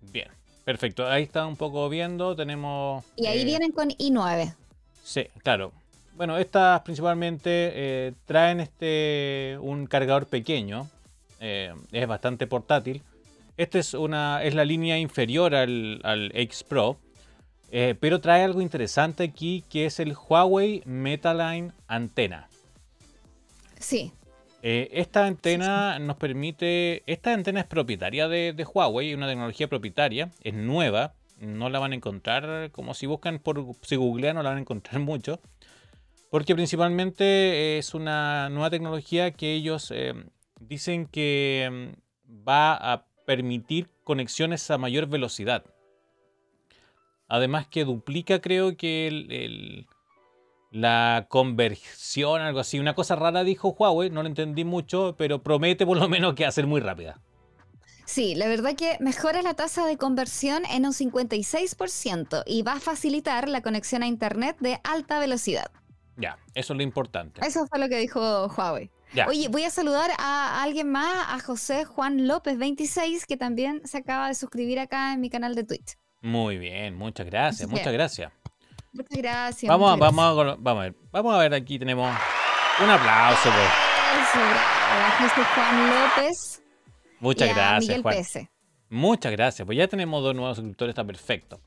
Bien, perfecto. Ahí está un poco viendo, tenemos... Y ahí eh, vienen con i9. Sí, claro. Bueno, estas principalmente eh, traen este un cargador pequeño, eh, es bastante portátil. Esta es, una, es la línea inferior al, al X Pro, eh, pero trae algo interesante aquí que es el Huawei Metaline Antena. Sí. esta antena nos permite. Esta antena es propietaria de, de, Huawei, una tecnología propietaria, es nueva. No la van a encontrar, como si buscan por. Si googlean, no la van a encontrar mucho. Porque principalmente es una nueva tecnología que ellos eh, dicen que mm, va a permitir conexiones a mayor velocidad. Además que duplica creo que la conversión, algo así. Una cosa rara dijo Huawei, no lo entendí mucho, pero promete por lo menos que ser muy rápida. Sí, la verdad que mejora la tasa de conversión en un 56% y va a facilitar la conexión a Internet de alta velocidad. Ya, eso es lo importante. Eso fue lo que dijo Huawei. Oye, voy a saludar a alguien más, a José Juan López 26, que también se acaba de suscribir acá en mi canal de Twitch. Muy bien, muchas gracias, muchas gracias. Muchas gracias. Vamos, a, vamos, a, vamos a ver, vamos a ver, aquí tenemos un aplauso. A José Juan López. Muchas gracias, Juan. Muchas gracias, pues ya tenemos dos nuevos suscriptores, está perfecto.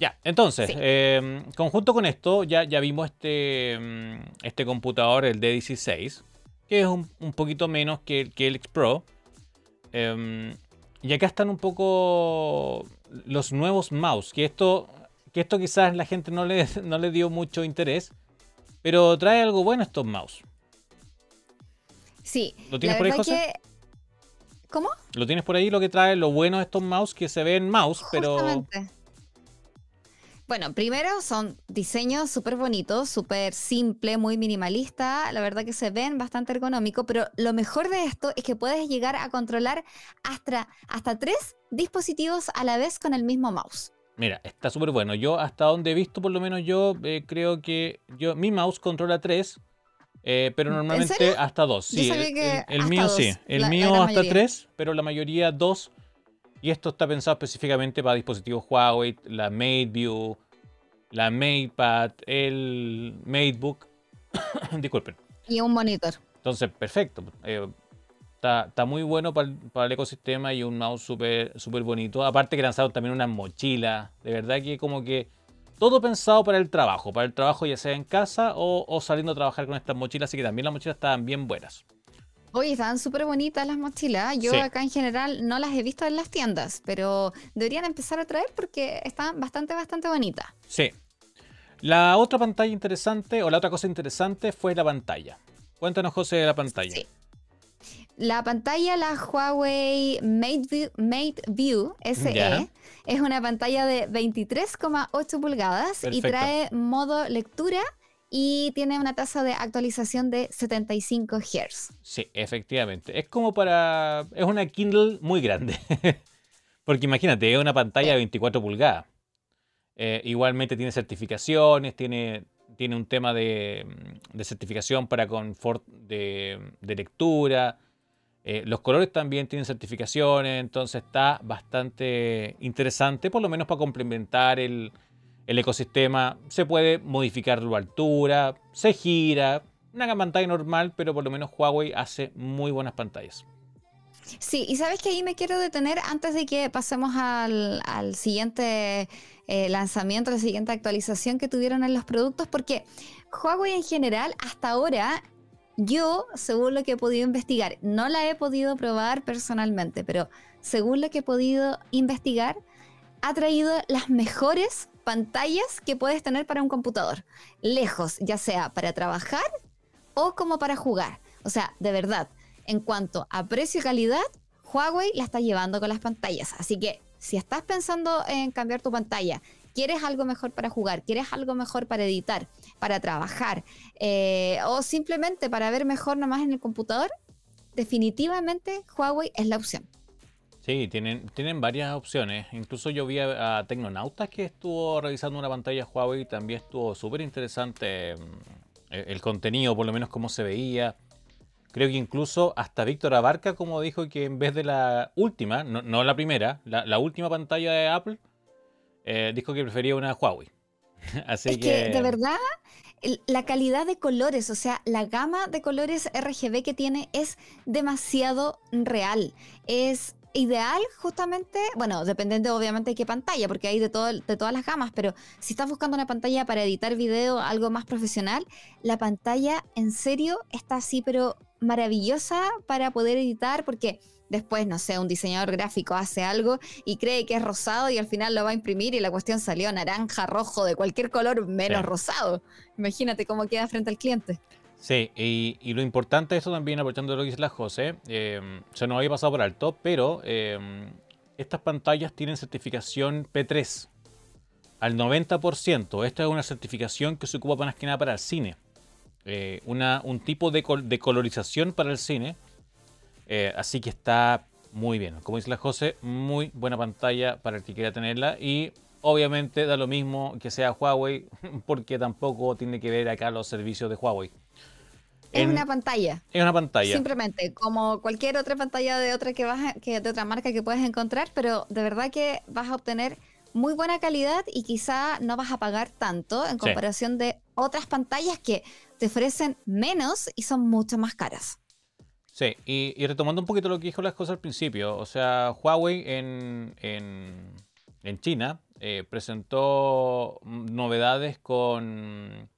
Ya, entonces, em, conjunto con esto, ya, ya vimos este, em, este computador, el D16, que es un, poquito menos que, que el X Pro. Em, y acá están un poco los nuevos mouse, que esto, que esto quizás la gente no le, no le dio mucho interés, pero trae algo bueno estos mouse. Sí. ¿Lo tienes por ahí, José? ¿Cómo? ¿Lo tienes por ahí lo que trae lo bueno de estos mouse que se ven mouse, pero bueno, primero son diseños súper bonitos, súper simple, muy minimalista. La verdad que se ven bastante ergonómicos, pero lo mejor de esto es que puedes llegar a controlar hasta, hasta tres dispositivos a la vez con el mismo mouse. Mira, está súper bueno. Yo hasta donde he visto, por lo menos yo eh, creo que yo mi mouse controla tres, eh, pero normalmente hasta dos. Sí, el, mío sí. El mío hasta tres, pero la mayoría dos y esto está pensado específicamente para dispositivos Huawei, la MateView, la MatePad, el MateBook. Disculpen. Y un monitor. Entonces, perfecto. Eh, está, muy bueno para el, ecosistema y un mouse súper super bonito. Aparte que lanzaron también una mochila. De verdad que como que todo pensado para el trabajo. Para el trabajo ya sea en casa o, o saliendo a trabajar con estas mochilas. Así que también las mochilas estaban bien buenas. Oye, estaban súper bonitas las mochilas. Yo acá en general no las he visto en las tiendas, pero deberían empezar a traer porque están bastante, bastante bonitas. Sí. La otra pantalla interesante, o la otra cosa interesante, fue la pantalla. Cuéntanos, José, de la pantalla. Sí. La pantalla, la Huawei MateView, Mate View SE, es una pantalla de 23,8 pulgadas y trae modo lectura y tiene una tasa de actualización de 75 Hz. Sí, efectivamente. Es como para... Es una Kindle muy grande. Porque imagínate, es una pantalla de 24 pulgadas. Eh, igualmente tiene certificaciones, tiene, tiene un tema de, certificación para confort de, lectura. Eh, los colores también tienen certificaciones, entonces está bastante interesante, por lo menos para complementar el, el ecosistema se puede modificar su altura, se gira, una pantalla normal, pero por lo menos Huawei hace muy buenas pantallas. Sí, y sabes que ahí me quiero detener antes de que pasemos al, siguiente eh, lanzamiento, la siguiente actualización que tuvieron en los productos, porque Huawei en general, hasta ahora, yo, según lo que he podido investigar, no la he podido probar personalmente, pero según lo que he podido investigar, ha traído las mejores pantallas que puedes tener para un computador. Lejos, ya sea para trabajar o como para jugar. O sea, de verdad, en cuanto a precio y calidad, Huawei la está llevando con las pantallas. Así que si estás pensando en cambiar tu pantalla, quieres algo mejor para jugar, quieres algo mejor para editar, para trabajar eh, o simplemente para ver mejor nomás en el computador, definitivamente Huawei es la opción. Sí, tienen, tienen varias opciones. Incluso yo vi a, Tecnonautas que estuvo revisando una pantalla Huawei y también estuvo súper interesante mm, el, contenido, por lo menos cómo se veía. Creo que incluso hasta Víctor Abarca, como dijo que en vez de la última, no, la primera, la, última pantalla de Apple, eh, dijo que prefería una Huawei. Así que... de verdad, la calidad de colores, o sea, la gama de colores RGB que tiene es demasiado real. Es ideal justamente, bueno, dependiendo obviamente de qué pantalla, porque hay de, todo, de todas las gamas, pero si estás buscando una pantalla para editar video, algo más profesional, la pantalla en serio está así, pero maravillosa para poder editar, porque después, no sé, un diseñador gráfico hace algo y cree que es rosado y al final lo va a imprimir y la cuestión salió naranja, rojo, de cualquier color menos rosado. Imagínate cómo queda frente al cliente. Sí, y, lo importante de esto también, aprovechando lo que dice la José, eh, se nos había pasado por alto, pero em, estas pantallas tienen certificación P3 al 90%. Esta es una certificación que se ocupa más que nada para el cine. Eh, un tipo de, de, colorización para el cine. Eh, así que está muy bien. Como dice la José, muy buena pantalla para el que quiera tenerla. Y obviamente da lo mismo que sea Huawei, porque tampoco tiene que ver acá los servicios de Huawei. Es una pantalla. Es una pantalla. Simplemente, como cualquier otra pantalla de otra que vas que de otra marca que puedes encontrar, pero de verdad que vas a obtener muy buena calidad y quizá no vas a pagar tanto en comparación de otras pantallas que te ofrecen menos y son mucho más caras. Sí, y, retomando un poquito lo que dijo las cosas al principio, o sea, Huawei en, en, China eh, presentó novedades con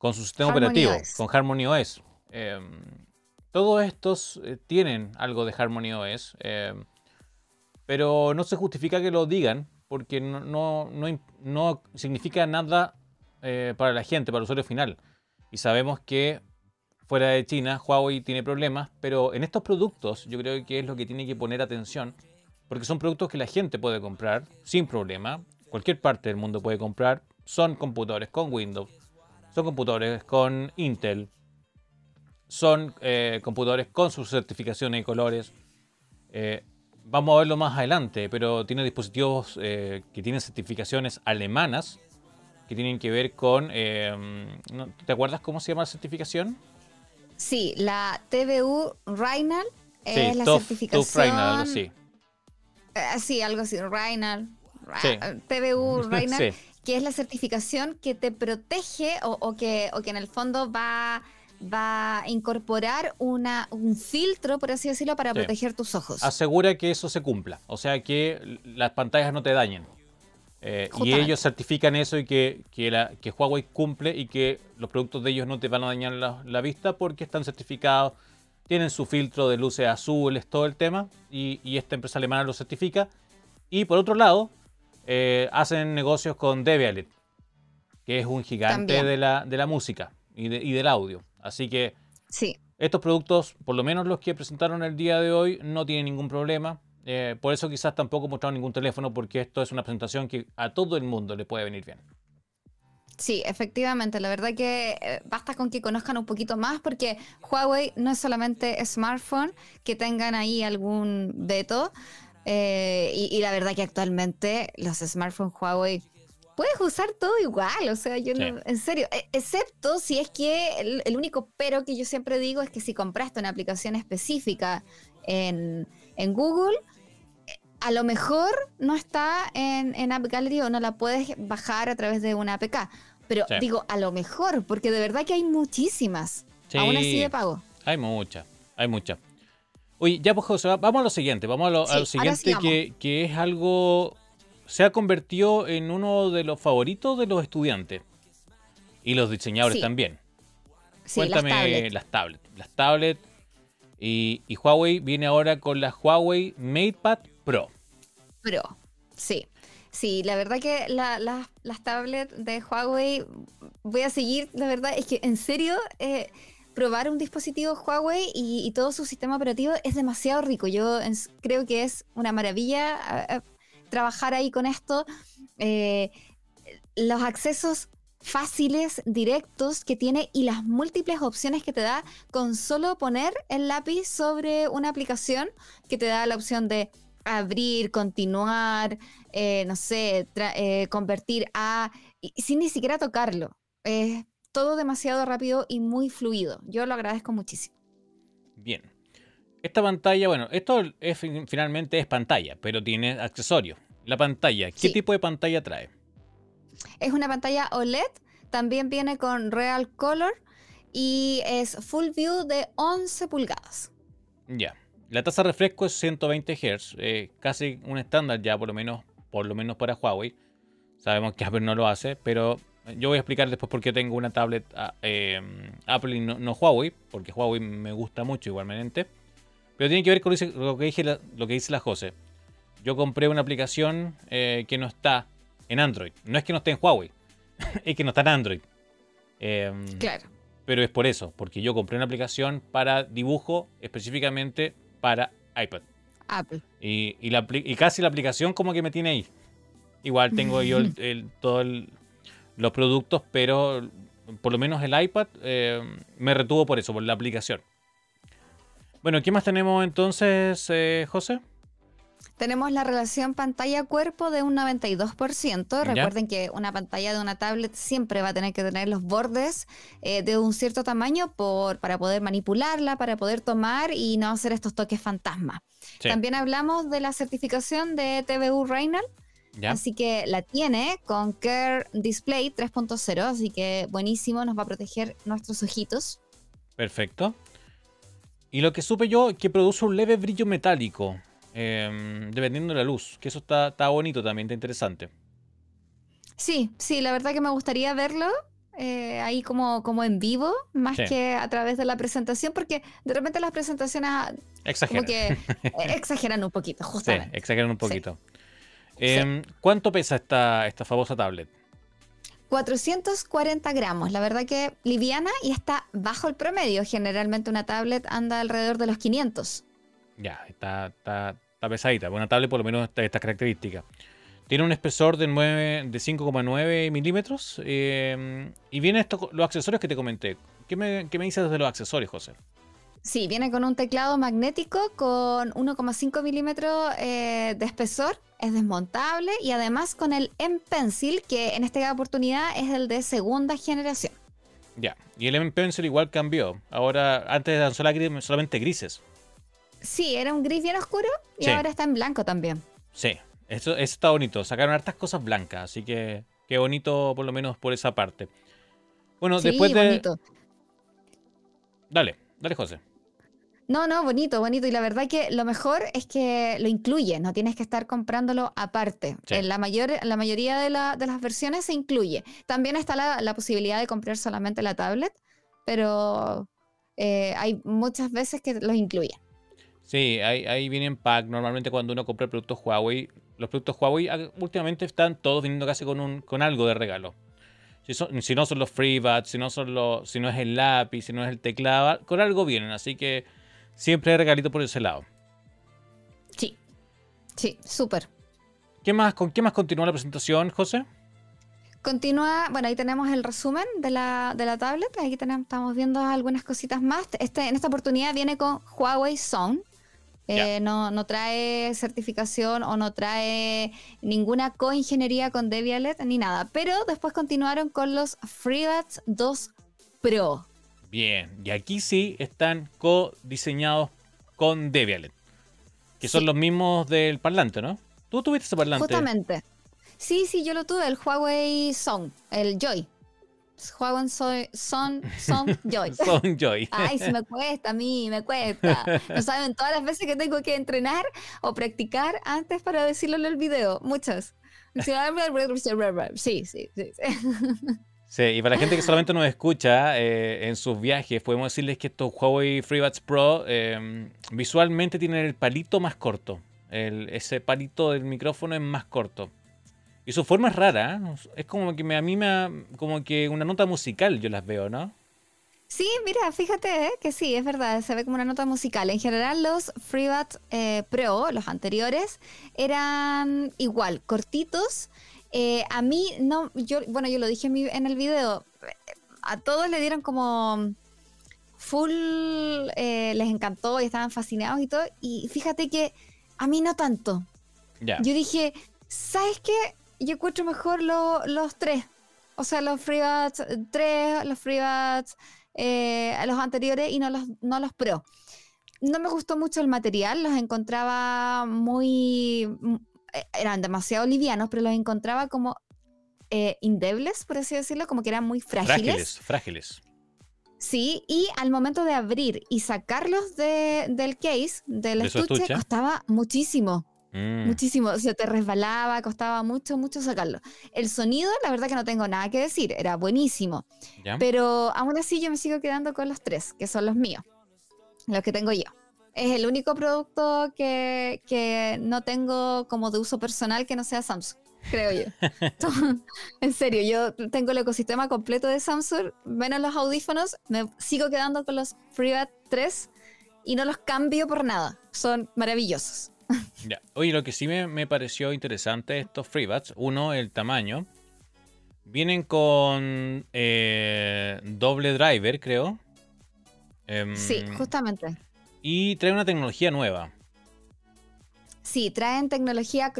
con su sistema operativo, con Harmony OS. Em, todos estos eh, tienen algo de Harmony OS, em, pero no se justifica que lo digan porque no, no, significa nada eh, para la gente, para el usuario final. Y sabemos que fuera de China Huawei tiene problemas, pero en estos productos yo creo que es lo que tiene que poner atención, porque son productos que la gente puede comprar sin problema, cualquier parte del mundo puede comprar, son computadores con Windows, son computadores con Intel, son eh, computadores con sus certificaciones y colores. Eh, vamos a verlo más adelante, pero tiene dispositivos eh, que tienen certificaciones alemanas que tienen que ver con... ¿Te acuerdas cómo se llama la certificación? Sí, la TVU Rheinland es la certificación... Algo así. sí, algo así, Rheinland. TVU Rheinland que es la certificación que te protege o, que, o que en el fondo va, va a incorporar una, un filtro, por así decirlo, para proteger tus ojos. Asegura que eso se cumpla, o sea, que las pantallas no te dañen. Eh, y ellos certifican eso y que, que, la, que, Huawei cumple y que los productos de ellos no te van a dañar la, vista porque están certificados, tienen su filtro de luces azules, todo el tema, y, y esta empresa alemana lo certifica. Y por otro lado, eh, hacen negocios con Debialet, que es un gigante de la, de la música y, del audio. Así que sí. estos productos, por lo menos los que presentaron el día de hoy, no tienen ningún problema. Eh, por eso quizás tampoco mostraron ningún teléfono, porque esto es una presentación que a todo el mundo le puede venir bien. Sí, efectivamente, la verdad que eh, basta con que conozcan un poquito más porque Huawei no es solamente smartphone, que tengan ahí algún veto, eh, y, la verdad que actualmente los smartphones Huawei puedes usar todo igual, o sea, yo no, en serio, e, excepto si es que el, único pero que yo siempre digo es que si compraste una aplicación específica en, Google, eh, a lo mejor no está en, en, App Gallery o no la puedes bajar a través de una APK. Pero digo, a lo mejor, porque de verdad que hay muchísimas. Aún así de pago. Hay muchas, hay muchas. Oye, ya pues José, vamos a lo siguiente, vamos a lo, siguiente que, es algo, se ha convertido en uno de los favoritos de los estudiantes y los diseñadores también. Cuéntame las tablets. Las tablets, y, Huawei viene ahora con la Huawei MatePad Pro. Pro, sí. Sí, la verdad que las tablets de Huawei voy a seguir, la verdad es que en serio... Eh, probar un dispositivo Huawei y, todo su sistema operativo es demasiado rico. Yo creo que es una maravilla trabajar ahí con esto. Eh, los accesos fáciles, directos que tiene y las múltiples opciones que te da con solo poner el lápiz sobre una aplicación que te da la opción de abrir, continuar, eh, no sé, eh, convertir a, sin ni siquiera tocarlo. Es todo demasiado rápido y muy fluido. Yo lo agradezco muchísimo. Bien. Esta pantalla, bueno, esto es, finalmente es pantalla, pero tiene accesorios. La pantalla, ¿qué tipo de pantalla trae? Es una pantalla OLED, también viene con Real Color y es Full View de 11 pulgadas. Ya. La tasa de refresco es 120 Hz, eh, casi un estándar ya por lo menos, por lo menos para Huawei. Sabemos que Apple no lo hace, pero yo voy a explicar después por qué tengo una tablet ah, eh, Apple y no, Huawei, porque Huawei me gusta mucho igualmente. Pero tiene que ver con lo que, dije, lo que dice la Jose. Yo compré una aplicación eh, que no está en Android. No es que no esté en Huawei, es que no está en Android. Em, claro. Pero es por eso, porque yo compré una aplicación para dibujo específicamente para iPad. Apple. Y, y, casi la aplicación como que me tiene ahí. Igual tengo yo todos los productos, pero por lo menos el iPad eh, me retuvo por eso, por la aplicación. Bueno, ¿qué más tenemos entonces, eh, José? Tenemos la relación pantalla-cuerpo de un 92%. Recuerden que una pantalla de una tablet siempre va a tener que tener los bordes eh, de un cierto tamaño por, para poder manipularla, para poder tomar y no hacer estos toques fantasma. También hablamos de la certificación de TVU Así que la tiene con Care Display 3.0, así que buenísimo, nos va a proteger nuestros ojitos. Perfecto. Y lo que supe yo, que produce un leve brillo metálico. Em, dependiendo de la luz, que eso está, está bonito también, está interesante. Sí, sí, la verdad que me gustaría verlo eh, ahí como, como en vivo, más que a través de la presentación, porque de repente las presentaciones ah, exageran, que, eh, exageran un poquito, justamente. Sí, exageran un poquito. Em, ¿Cuánto pesa esta, esta famosa tablet? 440 gramos, la verdad que liviana y está bajo el promedio. Generalmente una tablet anda alrededor de los 500. Ya, está, está, pesadita. Una tablet por lo menos de estas características. Tiene un espesor de, de 5,9 milímetros. Eh, y viene esto, los accesorios que te comenté. ¿Qué me, ¿Qué me dices de los accesorios, José? Sí, viene con un teclado magnético con 1,5 milímetros eh, de espesor, es desmontable y además con el M-Pencil, que en esta oportunidad es el de segunda generación. Ya, y el M-Pencil igual cambió. Ahora, antes eran solamente grises. Sí, era un gris bien oscuro y ahora está en blanco también. Sí, eso, está bonito. Sacaron hartas cosas blancas, así que qué bonito por lo menos por esa parte. Bueno, después de... Bonito. Dale, dale José. No, no, bonito, bonito. Y la verdad que lo mejor es que lo incluye, no tienes que estar comprándolo aparte. En la, mayor, la mayoría de, las versiones se incluye. También está la, posibilidad de comprar solamente la tablet, pero eh, hay muchas veces que los incluye. Sí, ahí, ahí viene en pack. Normalmente cuando uno compra productos Huawei, los productos Huawei ah, últimamente están todos viniendo casi con, un, con algo de regalo. Si, no son los FreeBuds, si no son los, si no es el lápiz, si no es el teclado, con algo vienen. Así que siempre hay regalito por ese lado. Sí, sí, súper. ¿Qué más, ¿Con qué más continúa la presentación, José? Continúa, bueno, ahí tenemos el resumen de la, de la tablet. Aquí tenemos, estamos viendo algunas cositas más. Este, en esta oportunidad viene con Huawei Zone. Eh, no, no, trae certificación o no trae ninguna coingeniería con Debialet ni nada. Pero después continuaron con los FreeBuds 2 Pro. Bien, y aquí sí están co-diseñados con Debialet. Que son los mismos del parlante, ¿no? ¿Tú tuviste ese parlante? Justamente. Sí, sí, yo lo tuve, el Huawei Song, el Joy. Huawei Son, Son, Son Joy. Son Joy. Ay, si me cuesta a mí, me cuesta. No saben todas las veces que tengo que entrenar o practicar antes para decirlo en el video. Muchas. Sí, sí, sí. Sí, y para la gente que solamente nos escucha eh, en sus viajes, podemos decirles que estos Huawei FreeBuds Pro em, visualmente tienen el palito más corto. ese palito del micrófono es más corto. Y su forma es rara, ¿eh? es como que me, a mí me como que una nota musical yo las veo, ¿no? Sí, mira, fíjate ¿eh? que sí, es verdad, se ve como una nota musical. En general los FreeBuds Pro, los anteriores, eran igual, cortitos Eh, a mí no, yo, bueno, yo lo dije en, el video, a todos le dieron como full, eh, les encantó y estaban fascinados y todo, y fíjate que a mí no tanto. Yo dije, ¿sabes qué? Yo encuentro mejor los tres. O sea, los FreeBuds 3, los FreeBuds, eh, los anteriores y no los, no los Pro. No me gustó mucho el material, los encontraba muy... Eh, eran demasiado livianos, pero los encontraba como eh, indebles, por así decirlo, como que eran muy frágiles. Frágiles, frágiles. Sí, y al momento de abrir y sacarlos del case, del estuche, costaba muchísimo. Mm. Muchísimo, se te resbalaba, costaba mucho, mucho sacarlo. El sonido, la verdad que no tengo nada que decir, era buenísimo. Pero aún así yo me sigo quedando con los tres, que son los míos, los que tengo yo. Es el único producto que, que no tengo como de uso personal que no sea Samsung, creo yo. en serio, yo tengo el ecosistema completo de Samsung, menos los audífonos, me sigo quedando con los FreeBuds 3 y no los cambio por nada. Son maravillosos. Oye, lo que sí me, pareció interesante estos FreeBuds, uno, el tamaño. Vienen con eh, doble driver, creo. Em, sí, justamente. Y trae una tecnología nueva. Sí, traen tecnología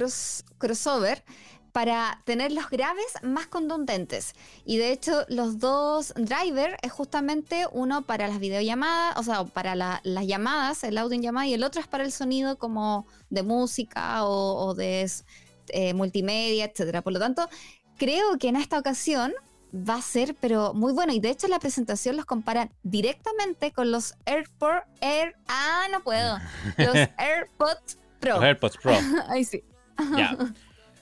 crossover para tener los graves más contundentes. Y de hecho, los dos drivers es justamente uno para las videollamadas, o sea, para las llamadas, el audio en llamada, y el otro es para el sonido como de música o, de eh, multimedia, etcétera. Por lo tanto, creo que en esta ocasión va a ser, pero muy bueno. Y de hecho, la presentación los comparan directamente con los AirPods Air. Ah, no puedo. Los AirPods Pro. Los AirPods Pro. Ahí sí. Ya.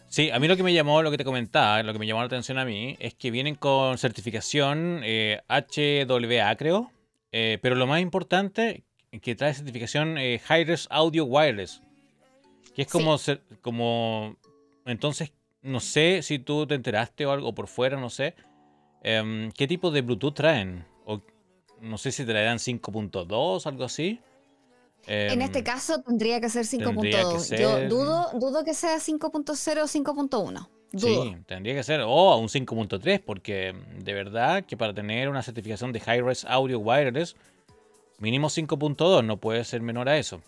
Sí, a mí lo que me llamó, lo que te comentaba, lo que me llamó la atención a mí, es que vienen con certificación eh, HWA, creo. Eh, pero lo más importante, que trae certificación eh, Hi-Res Audio Wireless. Que es como, como. Entonces, no sé si tú te enteraste o algo por fuera, no sé. Em, ¿Qué tipo de Bluetooth traen? O, no sé si traerán 5.2, algo así en este em, caso tendría que ser 5.2. Yo dudo, dudo que sea 5.0 o 5.1. Sí, tendría que ser, o a un 5.3, porque de verdad que para tener una certificación de High-Res Audio Wireless, mínimo 5.2, no puede ser menor a eso.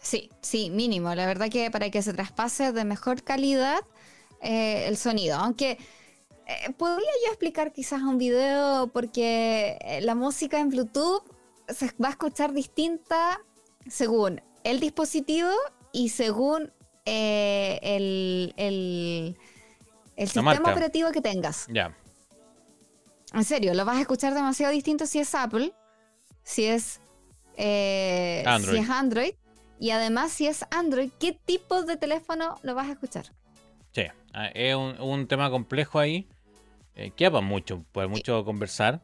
Sí, sí, mínimo. La verdad que para que se traspase de mejor calidad eh, el sonido, aunque eh, podría yo explicar quizás un video, porque eh, la música en Bluetooth se va a escuchar distinta según el dispositivo y según eh, el, el, sistema operativo que tengas. Ya. En serio, lo vas a escuchar demasiado distinto si es Apple, si es, eh, Android. Si es Android y además si es Android, ¿qué tipo de teléfono lo vas a escuchar? Sí, ah, es un, tema complejo ahí. Eh, queda mucho, pues mucho conversar.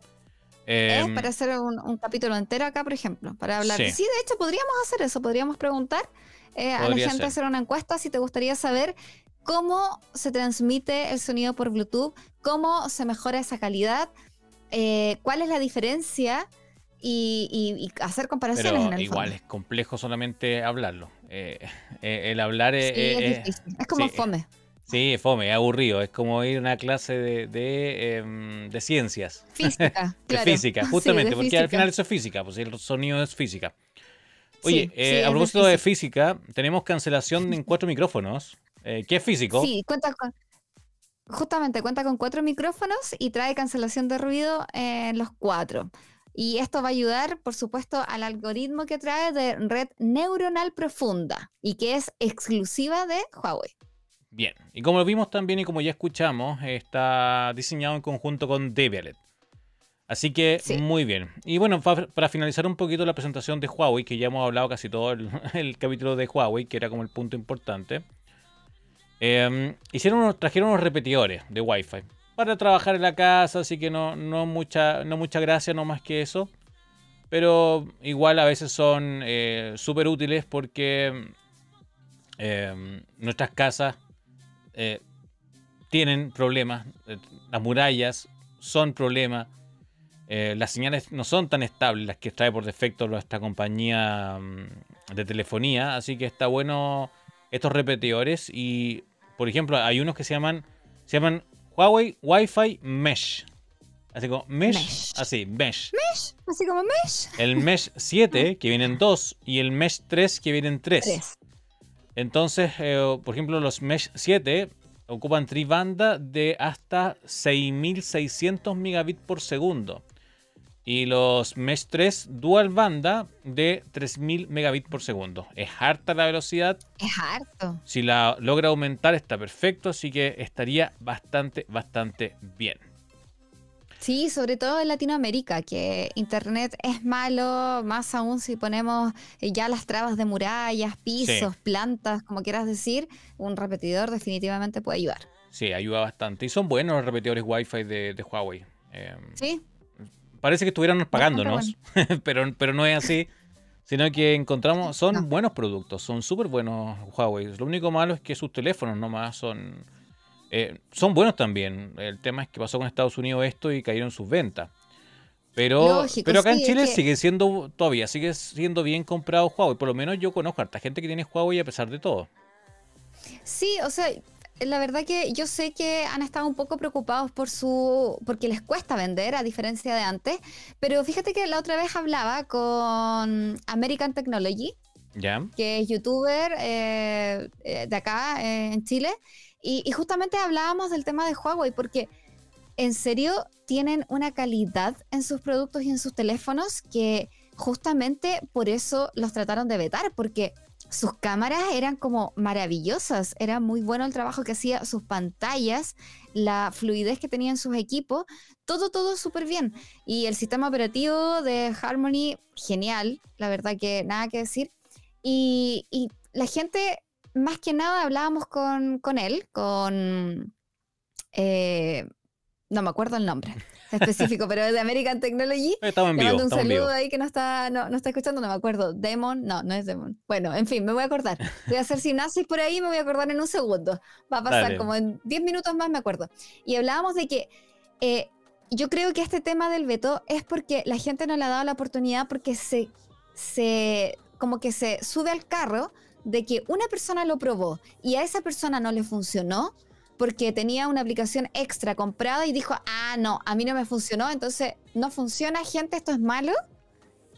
Em, para hacer un, capítulo entero acá, por ejemplo, para hablar. Sí, de hecho, podríamos hacer eso, podríamos preguntar eh, a la gente, hacer una encuesta si te gustaría saber cómo se transmite el sonido por Bluetooth, cómo se mejora esa calidad, eh, cuál es la diferencia y, hacer comparaciones en el igual es complejo solamente hablarlo. Eh, el hablar es, es, es, como fome. Sí, fome, aburrido. Es como ir a una clase de, de, em, ciencias. Física, De física, justamente, porque al final eso es física, pues el sonido es física. Oye, eh, a propósito de, física, tenemos cancelación en cuatro micrófonos. Eh, ¿Qué es físico? Sí, cuenta con. Justamente cuenta con cuatro micrófonos y trae cancelación de ruido en los cuatro. Y esto va a ayudar, por supuesto, al algoritmo que trae de red neuronal profunda y que es exclusiva de Huawei. Bien, y como lo vimos también y como ya escuchamos, está diseñado en conjunto con Debialet. Así que muy bien. Y bueno, para finalizar un poquito la presentación de Huawei, que ya hemos hablado casi todo el, capítulo de Huawei, que era como el punto importante. Em, hicieron trajeron unos repetidores de Wi-Fi para trabajar en la casa, así que no, no, mucha, no mucha gracia, no más que eso. Pero igual a veces son eh, súper útiles porque em, nuestras casas eh, tienen problemas, eh, las murallas son problemas, eh, las señales no son tan estables las que trae por defecto nuestra compañía mm, de telefonía, así que está bueno estos repetidores y, por ejemplo, hay unos que se llaman Se llaman Huawei Wi-Fi Mesh. Así como Mesh, así, Mesh. Mesh, así como Mesh. El Mesh 7, que vienen dos, y el Mesh 3, que vienen tres. Entonces, eh, por ejemplo, los Mesh 7 ocupan tribanda de hasta 6600 megabits por segundo. Y los Mesh 3 dual banda de 3000 megabits por segundo. Es harta la velocidad. Es harto. Si la logra aumentar está perfecto, así que estaría bastante, bastante bien. Sí, sobre todo en Latinoamérica, que Internet es malo, más aún si ponemos eh, ya las trabas de murallas, pisos, plantas, como quieras decir, un repetidor definitivamente puede ayudar. Sí, ayuda bastante. Y son buenos los repetidores Wi-Fi de, Huawei. Em, sí. Parece que estuvieran pagándonos, pero, pero no es así. Sino que encontramos, son buenos productos, son súper buenos Huawei. Lo único malo es que sus teléfonos nomás son eh, son buenos también. El tema es que pasó con Estados Unidos esto y cayeron sus ventas. Pero, pero acá en Chile sigue siendo, todavía sigue siendo bien comprado Huawei. Por lo menos yo conozco a harta gente que tiene Huawei a pesar de todo. Sí, o sea, la verdad que yo sé que han estado un poco preocupados por su. porque les cuesta vender, a diferencia de antes. Pero fíjate que la otra vez hablaba con American Technology, que es youtuber eh, eh, de acá en Chile. Y, justamente hablábamos del tema de Huawei, porque en serio tienen una calidad en sus productos y en sus teléfonos que justamente por eso los trataron de vetar, porque sus cámaras eran como maravillosas, era muy bueno el trabajo que hacía, sus pantallas, la fluidez que tenían sus equipos, todo, todo súper bien. Y el sistema operativo de Harmony, genial, la verdad que nada que decir. Y, y la gente más que nada hablábamos con, él, con... Eh, no me acuerdo el nombre específico, pero es de American Technology. Estamos en vivo. mando un saludo ahí que no está, no, está escuchando, no me acuerdo. Demon, no, no es Demon. Bueno, en fin, me voy a acordar. Voy a hacer sinapsis por ahí me voy a acordar en un segundo. Va a pasar como en 10 minutos más, me acuerdo. Y hablábamos de que eh, yo creo que este tema del veto es porque la gente no le ha dado la oportunidad porque se, se como que se sube al carro de que una persona lo probó y a esa persona no le funcionó porque tenía una aplicación extra comprada y dijo, ah, no, a mí no me funcionó, entonces no funciona, gente, esto es malo.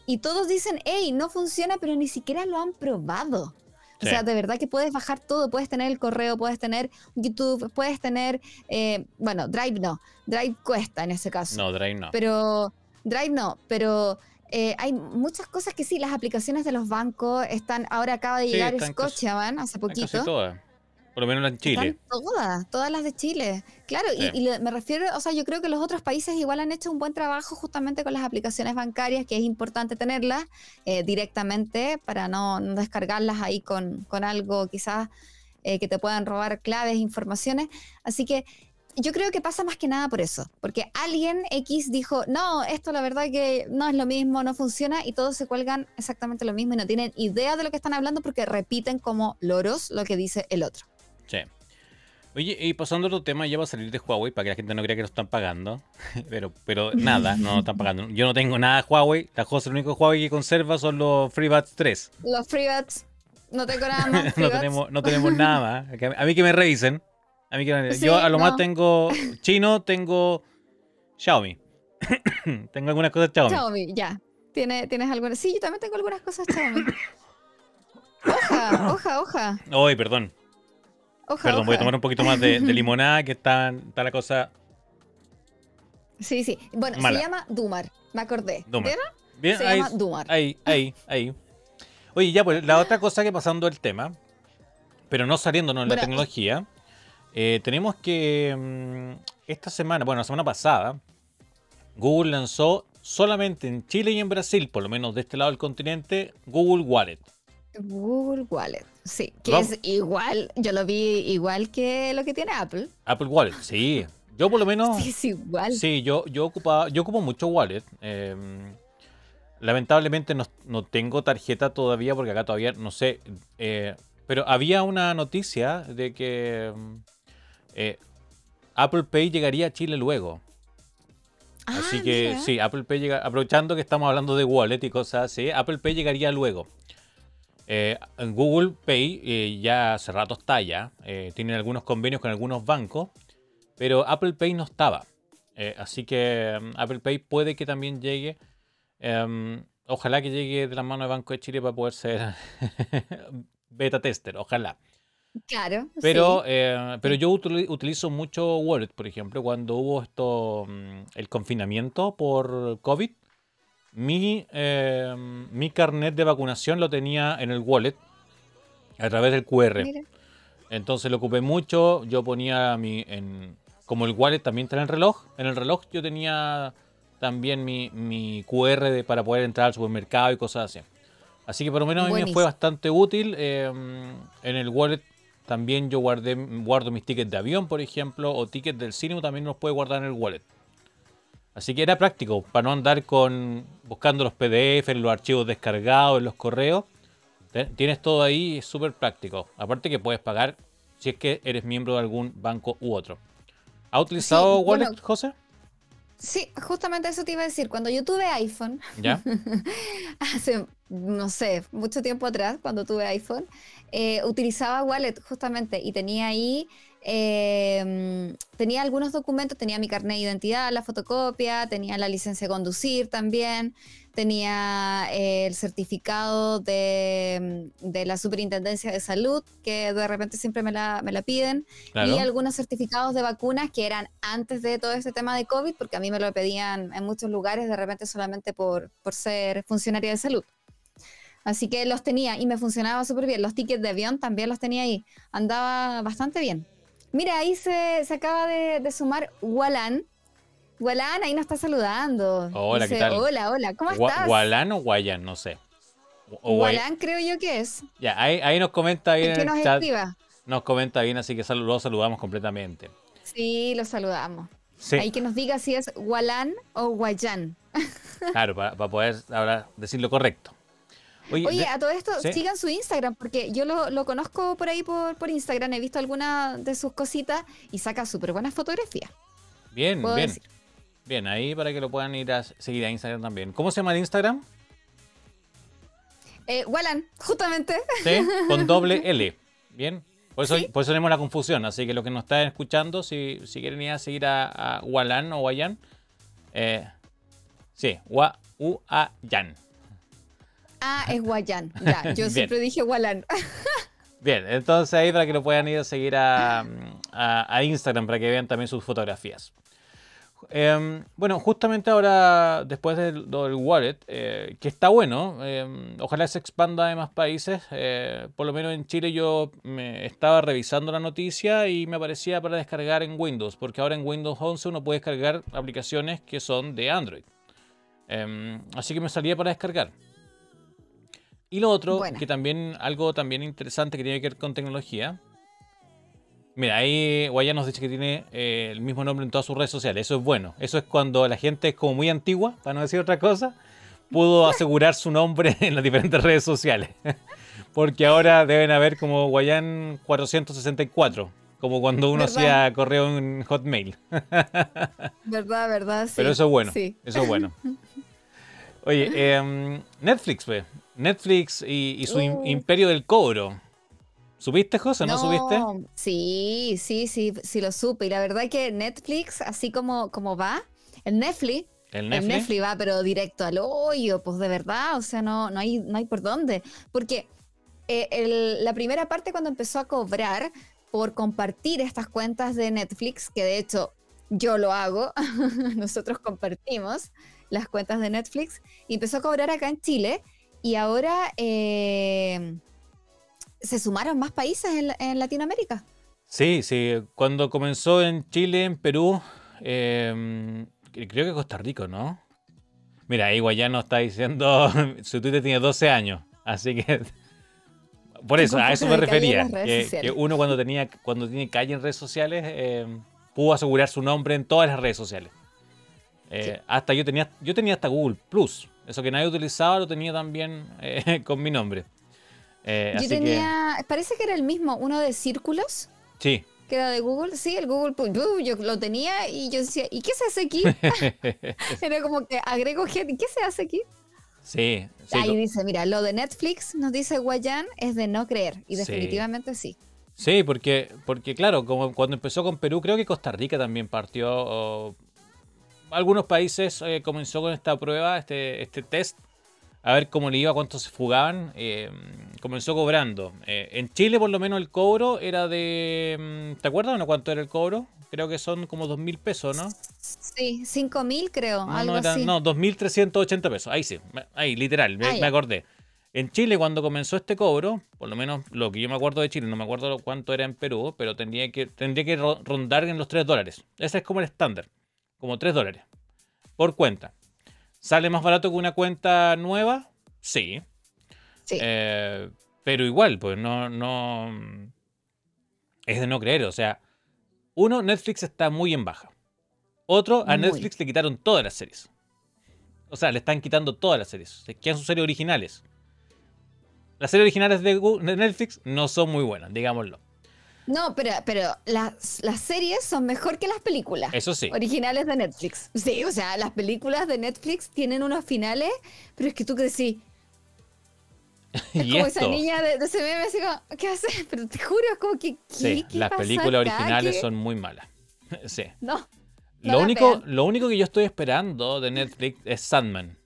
Y todos dicen, hey, no funciona, pero ni siquiera lo han probado. O sea, de verdad que puedes bajar todo, puedes tener el correo, puedes tener YouTube, puedes tener, eh, bueno, Drive no, Drive cuesta en ese caso. No, Drive no. Pero, Drive no, pero eh, hay muchas cosas que sí, las aplicaciones de los bancos están, ahora acaba de llegar Scotiabank hace poquito. Casi todas. Por lo menos en Chile. todas, todas las de Chile. Claro, y, me refiero, o sea, yo creo que los otros países igual han hecho un buen trabajo justamente con las aplicaciones bancarias, que es importante tenerlas eh, directamente para no, descargarlas ahí con, con algo quizás eh, que te puedan robar claves, informaciones. Así que yo creo que pasa más que nada por eso, porque alguien X dijo, no, esto la verdad que no es lo mismo, no funciona, y todos se cuelgan exactamente lo mismo y no tienen idea de lo que están hablando porque repiten como loros lo que dice el otro. Sí. Oye, y pasando a otro tema, ya va a salir de Huawei para que la gente no crea que lo están pagando. pero, pero nada, no lo están pagando. Yo no tengo nada de Huawei. La cosa, el único Huawei que conserva son los FreeBuds 3. Los FreeBuds. No tengo nada más. no, tenemos, no tenemos nada más. A mí que me revisen. A mí que yo a lo más tengo chino, tengo Xiaomi. tengo algunas cosas Xiaomi. Xiaomi, ya. ¿Tienes, ¿Tienes algunas? Sí, yo también tengo algunas cosas Xiaomi. Hoja, hoja, hoja. Uy, perdón. Hoja, perdón, voy a tomar un poquito más de, limonada, que está, está, la cosa. Sí, sí. Bueno, se llama Dumar, me acordé. Dumar. Bien, se llama Dumar. Ahí, ahí, ahí. Oye, ya, pues la otra cosa que pasando el tema, pero no saliéndonos en la tecnología, eh, tenemos que mm, esta semana, bueno, la semana pasada, Google lanzó solamente en Chile y en Brasil, por lo menos de este lado del continente, Google Wallet. Google Wallet, sí, que es igual, yo lo vi igual que lo que tiene Apple. Apple Wallet, sí. Yo por lo menos... Sí, es igual. Sí, yo, yo, ocupaba, yo ocupo mucho Wallet. Em, lamentablemente no, no, tengo tarjeta todavía porque acá todavía no sé. Eh, pero había una noticia de que em, eh, Apple Pay llegaría a Chile luego. así ah, que sí, Apple Pay llega, aprovechando que estamos hablando de wallet y cosas así, Apple Pay llegaría luego. Eh, Google Pay eh, ya hace rato está ya, tienen algunos convenios con algunos bancos, pero Apple Pay no estaba. Así que em, Apple Pay puede que también llegue. Em, ojalá que llegue de la mano de Banco de Chile para poder ser beta tester, ojalá. Claro. Pero, eh, pero yo utilizo mucho Wallet, por ejemplo, cuando hubo esto, mm, el confinamiento por COVID. Mi, em, mi carnet de vacunación lo tenía en el wallet a través del QR. Entonces lo ocupé mucho. Yo ponía mi. En, como el wallet también está en el reloj. En el reloj yo tenía también mi, mi QR para poder entrar al supermercado y cosas así. Así que por lo menos a mí me fue bastante útil. Em, en el wallet también yo guardé, guardo mis tickets de avión, por ejemplo, o tickets del cine también los puede guardar en el wallet. Así que era práctico, para no andar con buscando los PDF, los archivos descargados, en los correos. Tienes todo ahí, es súper práctico. Aparte que puedes pagar si es que eres miembro de algún banco u otro. ¿Ha utilizado Wallet, José? Sí, justamente eso te iba a decir. Cuando yo tuve iPhone, ¿Ya? hace, no sé, mucho tiempo atrás, cuando tuve iPhone, eh, utilizaba Wallet justamente y tenía ahí, em, tenía algunos documentos, tenía mi carnet de identidad, la fotocopia, tenía la licencia de conducir también, tenía eh, el certificado de, de, la Superintendencia de Salud, que de repente siempre me la, me la piden, y algunos certificados de vacunas que eran antes de todo este tema de COVID, porque a mí me lo pedían en muchos lugares, de repente solamente por, por ser funcionaria de salud. Así que los tenía y me funcionaba súper bien. Los tickets de avión también los tenía ahí. Andaba bastante bien. Mira, ahí se, se acaba de, de sumar Walan, Gualán ahí nos está saludando. Hola, ¿qué tal? Hola, hola, ¿cómo estás? Gualán o Guayan, no sé. Gualán creo yo que es. Ya, ahí, ahí nos comenta bien en el chat. Nos comenta bien, así que lo saludamos completamente. Sí, lo saludamos. Sí. Ahí que nos diga si es Gualán o Guayán. Claro, para, poder ahora decir lo correcto. Oye, a todo esto, sigan su Instagram, porque yo lo, lo conozco por ahí por, por, Instagram, he visto algunas de sus cositas y saca súper buenas fotografías. Bien, bien. Bien, ahí para que lo puedan ir a seguir a Instagram también. ¿Cómo se llama el Instagram? Eh, Wallan, justamente. Sí, con doble L. Bien. Por eso, por eso tenemos la confusión. Así que los que nos están escuchando, si, si quieren ir a seguir a, a Wallan o Guayan, eh, sí, Wa, U, A, Yan. Ah, es Guayan. Ya, yo siempre dije Wallan. Bien, entonces ahí para que lo puedan ir a seguir a, a Instagram para que vean también sus fotografías. Em, bueno, justamente ahora, después del, wallet, eh, que está bueno, em, ojalá se expanda a más países. Eh, por lo menos en Chile yo me estaba revisando la noticia y me aparecía para descargar en Windows, porque ahora en Windows 11 uno puede descargar aplicaciones que son de Android. Em, así que me salía para descargar. Y lo otro, que también, algo también interesante que tiene que ver con tecnología, Mira, ahí Guaya nos dice que tiene eh, el mismo nombre en todas sus redes sociales. Eso es bueno. Eso es cuando la gente es como muy antigua, para no decir otra cosa, pudo asegurar su nombre en las diferentes redes sociales. Porque ahora deben haber como Guayan 464, como cuando uno hacía correo en Hotmail. verdad, verdad, sí. Pero eso es bueno. Sí. Eso es bueno. Oye, em, Netflix, pues. Netflix y, su uh. imperio del cobro. ¿Subiste, José? ¿No, subiste? Sí, sí, sí, sí lo supe. Y la verdad es que Netflix, así como, como va, el Netflix, el Netflix, va, pero directo al hoyo, pues de verdad, o sea, no, no, hay, no hay por dónde. Porque eh, la primera parte cuando empezó a cobrar por compartir estas cuentas de Netflix, que de hecho yo lo hago, nosotros compartimos las cuentas de Netflix, y empezó a cobrar acá en Chile, y ahora... Eh, se sumaron más países en, Latinoamérica. Sí, sí. Cuando comenzó en Chile, en Perú, em, creo que Costa Rica, ¿no? Mira, ahí Guayano está diciendo, su Twitter tiene 12 años, así que... Por eso, a eso me refería. Que, uno cuando tenía cuando tiene calle en redes sociales em, pudo asegurar su nombre en todas las redes sociales. Eh, hasta yo tenía, yo tenía hasta Google Plus. Eso que nadie utilizaba lo tenía también eh, con mi nombre. Eh, yo tenía, parece que era el mismo, uno de círculos. Sí. Que era de Google, sí, el Google yo lo tenía y yo decía, ¿y qué se hace aquí? era como que agrego gente, ¿qué se hace aquí? Sí, Ahí dice, mira, lo de Netflix, nos dice Guayan, es de no creer. Y definitivamente sí. Sí, porque, porque claro, como cuando empezó con Perú, creo que Costa Rica también partió. Algunos países eh, comenzó con esta prueba, este, este test, a ver cómo le iba, cuántos se fugaban. Eh, comenzó cobrando. Eh, en Chile, por lo menos, el cobro era de. Mm, ¿Te acuerdas? ¿No cuánto era el cobro? Creo que son como dos mil pesos, ¿no? Sí, cinco mil creo, no, algo no, así. No, 2.380 pesos. Ahí sí, ahí, literal, me, ah, acordé. En Chile, cuando comenzó este cobro, por lo menos lo que yo me acuerdo de Chile, no me acuerdo cuánto era en Perú, pero tendría que, tendría que rondar en los 3 dólares. Ese es como el estándar, como 3 dólares por cuenta. ¿Sale más barato que una cuenta nueva? Sí. sí. Eh, pero igual, pues no, no. Es de no creer. O sea, uno, Netflix está muy en baja. Otro, a Netflix le quitaron todas las series. O sea, le están quitando todas las series. Se quedan sus series originales. Las series originales de Netflix no son muy buenas, digámoslo. No, pero, pero las, las series son mejor que las películas. Eso sí. Originales de Netflix. Sí, o sea, las películas de Netflix tienen unos finales, pero es que tú que decís. Es como esa niña de, ese meme, así como, ¿qué haces? Pero te juro, es como que. sí, las películas originales son muy malas. sí. No. lo, único, lo único que yo estoy esperando de Netflix es Sandman.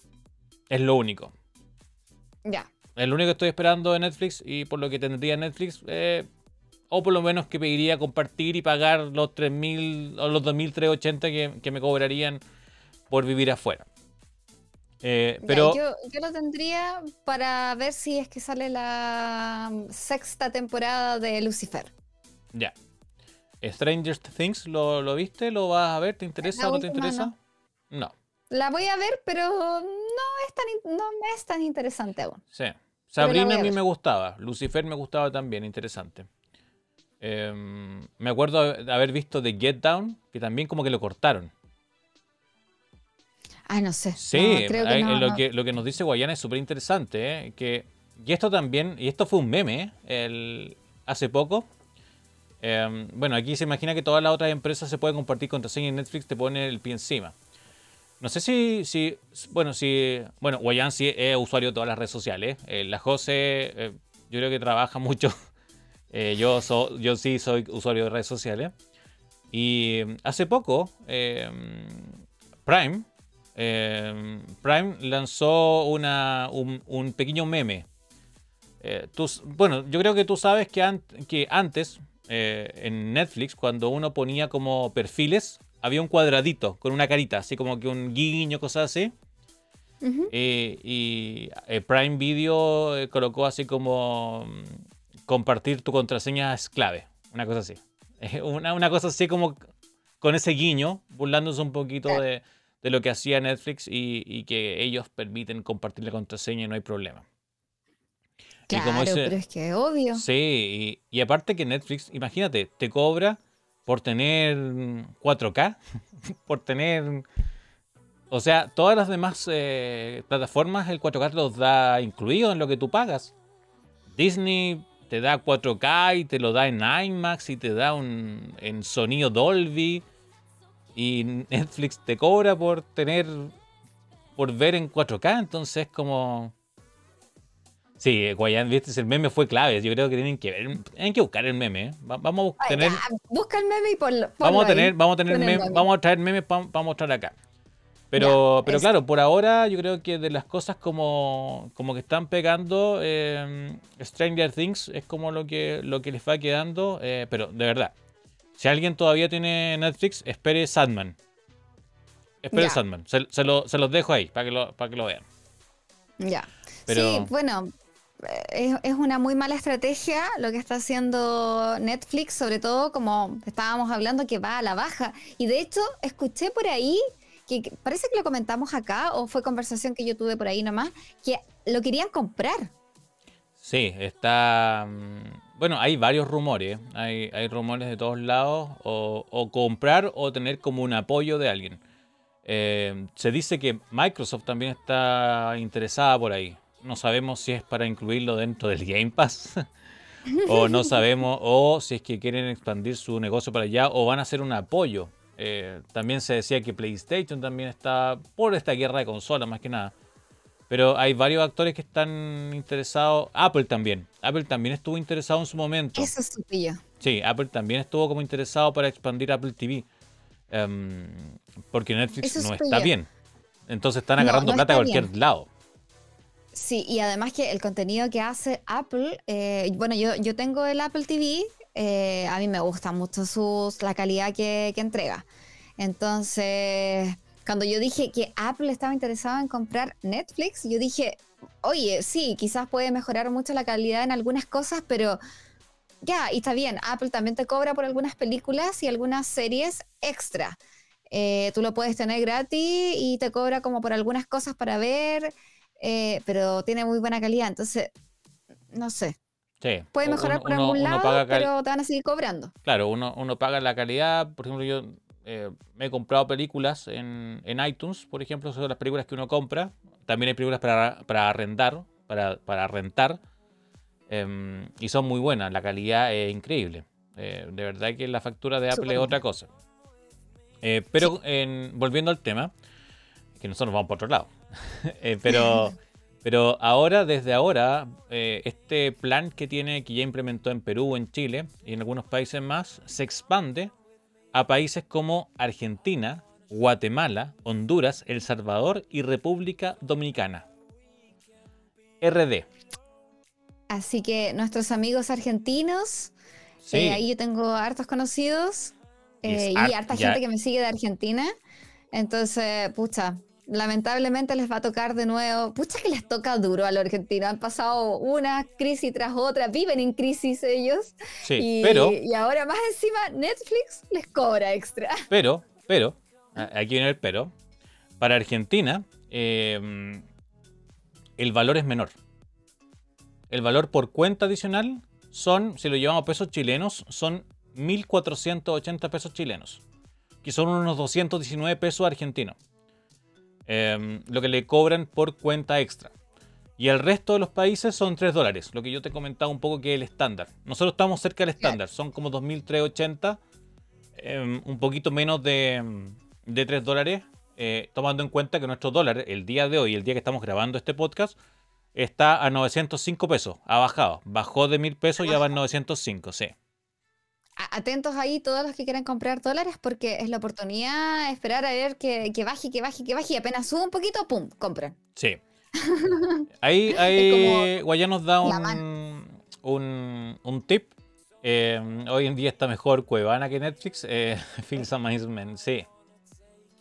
Es lo único. Ya. Es lo único que estoy esperando de Netflix y por lo que tendría Netflix, eh, o por lo menos que pediría compartir y pagar los 3.000 o los 2.380 que, que me cobrarían por vivir afuera. Eh, pero yo, lo tendría para ver si es que sale la sexta temporada de Lucifer. Ya. Stranger Things, ¿lo, ¿lo, viste? ¿Lo vas a ver? ¿Te interesa o no te interesa? no. La voy a ver, pero no es tan, no es tan interesante aún. Sí. Sabrina a, mí me gustaba. Lucifer me gustaba también, interesante. Em, me acuerdo de haber visto The Get Down, que también como que lo cortaron. Ah, no sé. Sí, lo, Que, lo que nos dice Guayana es súper interesante. ¿eh? Que, y esto también, y esto fue un meme el, hace poco. Em, bueno, aquí se imagina que todas las otras empresas se pueden compartir contraseña y Netflix te pone el pie encima. No sé si, si bueno, si, bueno, Guayan sí es usuario de todas las redes sociales. Eh, la José, eh, yo creo que trabaja mucho. Eh, yo, yo sí soy usuario de redes sociales. Y hace poco, Prime, Prime lanzó una, un, pequeño meme. bueno, yo creo que tú sabes que, que antes, en Netflix, cuando uno ponía como perfiles, había un cuadradito con una carita, así como que un guiño, cosas así. Eh, y eh, Prime Video eh, colocó así como mm, compartir tu contraseña es clave, una cosa así. Una, una, cosa así como con ese guiño, burlándose un poquito de, de, lo que hacía Netflix y, y, que ellos permiten compartir la contraseña y no hay problema. Claro, pero es que obvio. Sí, y, y aparte que Netflix, imagínate, te cobra por tener 4K, por tener... O sea, todas las demás eh, plataformas el 4K te los da incluido en lo que tú pagas. Disney te da 4K y te lo da en IMAX y te da un, en sonido Dolby. Y Netflix te cobra por tener, por ver en 4K. Entonces como... Sí, Guayán, viste, el meme fue clave. Yo creo que tienen que ver, tienen que buscar el meme. ¿eh? Vamos a tener. busca el meme y ponlo. vamos a tener, vamos a tener meme, vamos a traer memes para mostrar acá. Pero, pero claro, por ahora yo creo que de las cosas como, como que están pegando, eh, Stranger Things es como lo que, lo que les va quedando. Eh, pero de verdad, si alguien todavía tiene Netflix, espere Sandman. Espere Sandman. Se, se, lo, se, los dejo ahí para que lo, para que lo vean. Ya. Sí, bueno, es, una muy mala estrategia lo que está haciendo Netflix, sobre todo como estábamos hablando que va a la baja. Y de hecho, escuché por ahí, parece que lo comentamos acá, o fue conversación que yo tuve por ahí nomás, que lo querían comprar. Sí, está... Mm, bueno, hay varios rumores, hay, hay rumores de todos lados, o, comprar o tener como un apoyo de alguien. Eh, se dice que Microsoft también está interesada por ahí no sabemos si es para incluirlo dentro del Game Pass. o no sabemos, o si es que quieren expandir su negocio para allá, o van a hacer un apoyo. Eh, también se decía que PlayStation también está por esta guerra de consolas, más que nada. Pero hay varios actores que están interesados. Apple también. Apple también estuvo interesado en su momento. Eso es yo. Sí, Apple también estuvo como interesado para expandir Apple TV. Em, porque Netflix no está bien. Entonces están agarrando plata a cualquier lado. Sí, y además que el contenido que hace Apple, eh, bueno, yo, yo tengo el Apple TV, eh, a mí me gusta mucho sus, la calidad que, entrega. Entonces, cuando yo dije que Apple estaba interesado en comprar Netflix, yo dije, oye, sí, quizás puede mejorar mucho la calidad en algunas cosas, pero ya, y está bien, Apple también te cobra por algunas películas y algunas series extra. Eh, tú lo puedes tener gratis y te cobra como por algunas cosas para ver, eh, pero tiene muy buena calidad, entonces, no sé. Sí. Puede mejorar por algún lado, pero te van a seguir cobrando. Claro, uno, uno paga la calidad, por ejemplo, yo eh, me he comprado películas en, iTunes, por ejemplo, son las películas que uno compra. También hay películas para, para arrendar, para, para rentar. Em, y son muy buenas, la calidad es increíble. Eh, de verdad que la factura de Apple es otra cosa. Eh, pero volviendo al tema, que nosotros vamos por otro lado. pero, pero ahora, desde ahora, este plan que tiene, que ya implementó en Perú, en Chile y en algunos países más, se expande a países como Argentina, Guatemala, Honduras, El Salvador y República Dominicana. RD. Así que nuestros amigos argentinos, eh, ahí yo tengo hartos conocidos eh, y, harta gente que me sigue de Argentina. Entonces, pucha, lamentablemente les va a tocar de nuevo. Pucha que les toca duro a los argentinos. Han pasado una crisis tras otra, viven en crisis ellos. Sí, y, pero. Y ahora más encima Netflix les cobra extra. Pero, pero, aquí viene el pero. Para Argentina, em, el valor es menor. El valor por cuenta adicional son, si lo llevamos a pesos chilenos, son 1.480 pesos chilenos. Que son unos 219 pesos argentinos. Em, lo que le cobran por cuenta extra. Y el resto de los países son 3 dólares, lo que yo te comentaba un poco que es el estándar. Nosotros estamos cerca del estándar, son como 2.380, em, un poquito menos de, de 3 dólares, eh, tomando en cuenta que nuestro dólar, el día de hoy, el día que estamos grabando este podcast, está a 905 pesos, ha bajado, bajó de 1000 pesos y ya va a 905, sí atentos ahí todos los que quieran comprar dólares porque es la oportunidad de esperar a ver que, baje, que baje, que baje y apenas sube un poquito, ¡pum! compran. Sí. ahí, ahí Guaya nos da un, un, tip. Eh, hoy en día está mejor Cuevana que Netflix. Eh, Amazement, sí.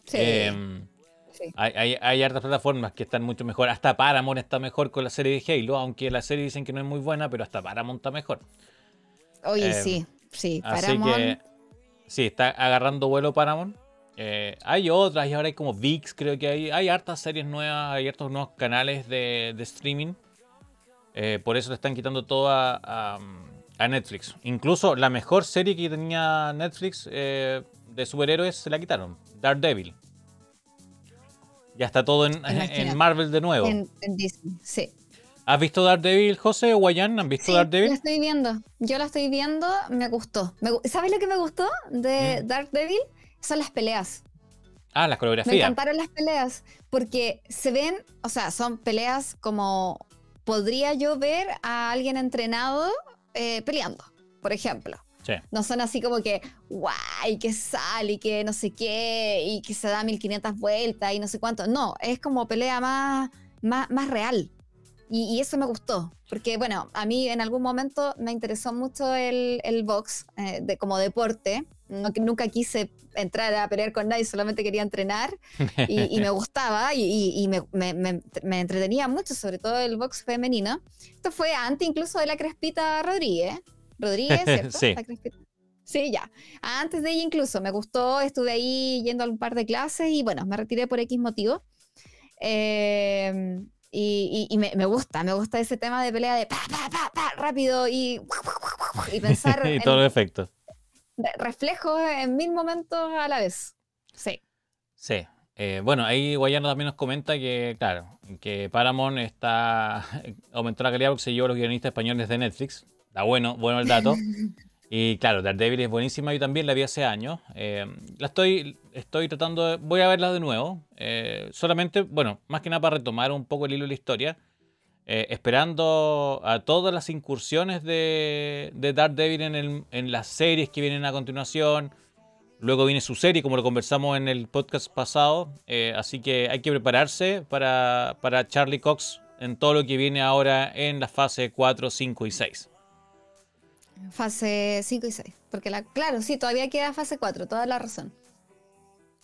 Sí. Eh, hay, hay, hay, hartas plataformas que están mucho mejor. Hasta Paramount está mejor con la serie de Halo, aunque la serie dicen que no es muy buena, pero hasta Paramount está mejor. Oye, eh, sí. Sí, Así que sí, está agarrando vuelo Paramount. Eh, hay otras y ahora hay como VIX, creo que hay, hay hartas series nuevas, hay hartos nuevos canales de, streaming. Eh, por eso le están quitando todo a, Netflix. Incluso la mejor serie que tenía Netflix eh, de superhéroes se la quitaron, Daredevil. Ya está todo en, Marvel de nuevo. En, en Disney, sí. ¿Has visto Daredevil, José o Guayán? ¿Han visto sí, Daredevil? la estoy viendo. Yo la estoy viendo, me gustó. ¿Sabes lo que me gustó de mm. Daredevil? Son las peleas. Ah, las coreografías. Me encantaron las peleas porque se ven, o sea, son peleas como podría yo ver a alguien entrenado eh, peleando, por ejemplo. Sí. No son así como que, guay, que sale y que no sé qué, y que se da 1500 vueltas y no sé cuánto. No, es como pelea más, más, más real. Y, eso me gustó, porque bueno, a mí en algún momento me interesó mucho el, el box eh, de, como deporte. No, nunca quise entrar a pelear con nadie, solamente quería entrenar y, me gustaba y, me, me, me, entretenía mucho, sobre todo el box femenino. Esto fue antes incluso de la Crespita Rodríguez. Rodríguez, ¿cierto? sí. Sí, ya. Antes de ella incluso me gustó, estuve ahí yendo a un par de clases y bueno, me retiré por X motivo. Eh, y, me, gusta, me gusta ese tema de pelea de pa, pa, pa, pa rápido y, y pensar. y todos los efectos. Reflejos en mil momentos a la vez. Sí. Sí. Eh, bueno, ahí Guayano también nos comenta que, claro, que Paramount está aumentó la calidad porque se llevó los guionistas españoles de Netflix. Está bueno, bueno el dato. Y claro, Daredevil es buenísima, yo también la vi hace años. Eh, la estoy, estoy tratando de, voy a verla de nuevo. Eh, solamente, bueno, más que nada para retomar un poco el hilo de la historia. Eh, esperando a todas las incursiones de, de Daredevil en, en, las series que vienen a continuación. Luego viene su serie, como lo conversamos en el podcast pasado. así que hay que prepararse para, para Charlie Cox en todo lo que viene ahora en la fase 4, 5 y 6. Fase 5 y 6. Porque, la, claro, sí, todavía queda fase 4, toda la razón.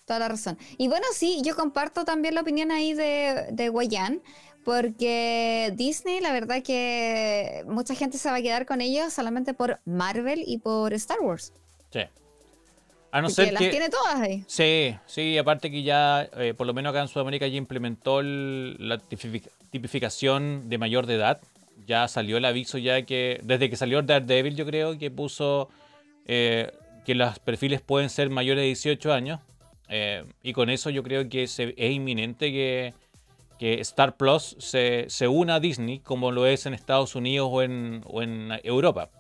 Toda la razón. Y bueno, sí, yo comparto también la opinión ahí de, de Guayan, porque Disney, la verdad que mucha gente se va a quedar con ellos solamente por Marvel y por Star Wars. Sí. A no ser las tiene todas ahí. Sí, sí, aparte que ya, eh, por lo menos acá en Sudamérica, ya implementó la tipificación de mayor de edad ya salió el aviso ya que desde que salió Daredevil yo creo que puso eh, que los perfiles pueden ser mayores de 18 años eh, y con eso yo creo que es inminente que, Star Plus se, se, una a Disney como lo es en Estados Unidos o en, Europa.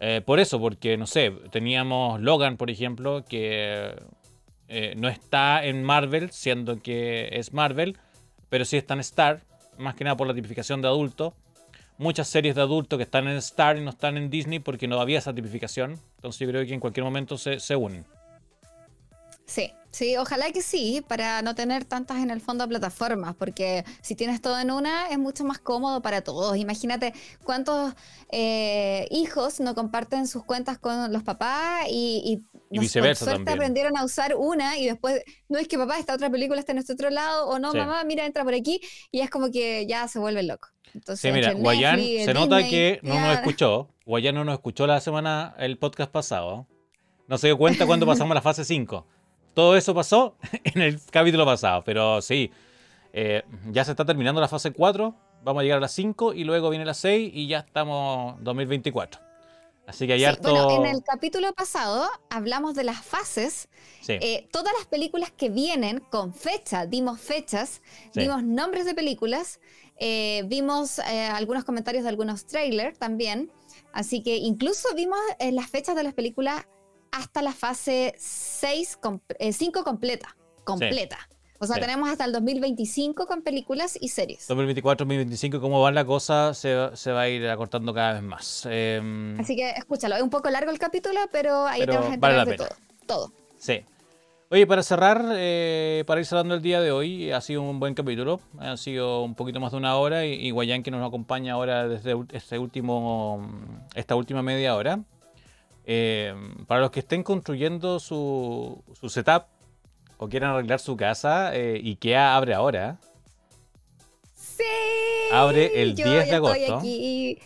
Eh, por eso, porque no sé, teníamos Logan, por ejemplo, que no está en Marvel, siendo que es Marvel, pero sí está en Star, más que nada por la tipificación de adulto muchas series de adultos que están en Star y no están en Disney porque no había esa tipificación. Entonces yo creo que en cualquier momento se, se unen. Sí, sí, ojalá que sí, para no tener tantas en el fondo plataformas, porque si tienes todo en una es mucho más cómodo para todos. Imagínate cuántos eh, hijos no comparten sus cuentas con los papás y, y, viceversa suerte aprendieron a usar una y después, no es que papá, esta otra película está en este otro lado, o no, mamá, mira, entra por aquí, y es como que ya se vuelve loco. Entonces, sí, mira, Guayán se nota que no nos escuchó. Guayán no nos escuchó la semana, el podcast pasado. No se dio cuenta cuando pasamos a la fase 5. Todo eso pasó en el capítulo pasado, pero sí, eh, ya se está terminando la fase 4, vamos a llegar a la 5 y luego viene la 6 y ya estamos 2024. Así que hay harto... Bueno, en el capítulo pasado hablamos de las fases. Eh, todas las películas que vienen con fecha, dimos fechas, dimos nombres de películas, eh, vimos algunos comentarios de algunos trailers también. Así que incluso vimos las fechas de las películas hasta la fase 6, 5 eh, completa. Completa. O sea, tenemos hasta el 2025 con películas y series. 2024, 2025, cómo va la cosa, se, va a ir acortando cada vez más. Em, Así que escúchalo, es un poco largo el capítulo, pero ahí te vas a enterar de todo, todo. Sí. Oye, para cerrar, eh, para ir cerrando el día de hoy, ha sido un buen capítulo. Ha sido un poquito más de una hora y, y Guayán que nos acompaña ahora desde este último, esta última media hora. Eh, para los que estén construyendo su, setup o quieran arreglar su casa, eh, IKEA abre ahora. Sí. Abre el 10 de agosto. Estoy aquí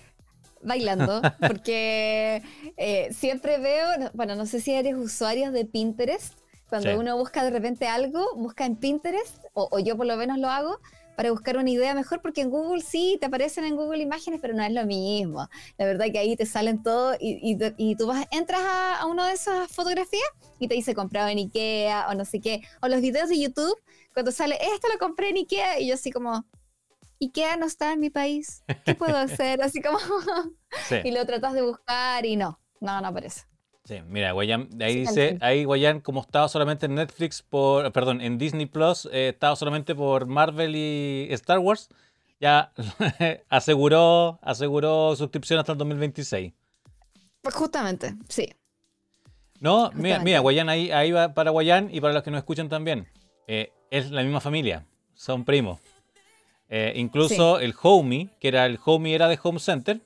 bailando porque eh, siempre veo, bueno, no sé si eres usuario de Pinterest. Cuando uno busca de repente algo, busca en Pinterest, o, yo por lo menos lo hago, para buscar una idea mejor, porque en Google sí te aparecen en Google imágenes, pero no es lo mismo. La verdad que ahí te salen todo y, y, tú vas, entras a, a una de esas fotografías y te dice comprado en Ikea o no sé qué. O los videos de YouTube, cuando sale, esto lo compré en Ikea y yo así como, Ikea no está en mi país, ¿qué puedo hacer? Así como, y lo tratas de buscar y no, no, no aparece. Sí, mira, Guayán, ahí dice, ahí Guayán, como estaba solamente en Netflix por, perdón, en Disney Plus, eh, estaba solamente por Marvel y Star Wars, ya aseguró, aseguró suscripción hasta el 2026. Pues justamente, sí. No, mira, mira, Guayán ahí, ahí va para Guayán y para los que nos escuchan también. Eh, es la misma familia, son primos. Eh, incluso el Homey, que era el Homey era de Home Center,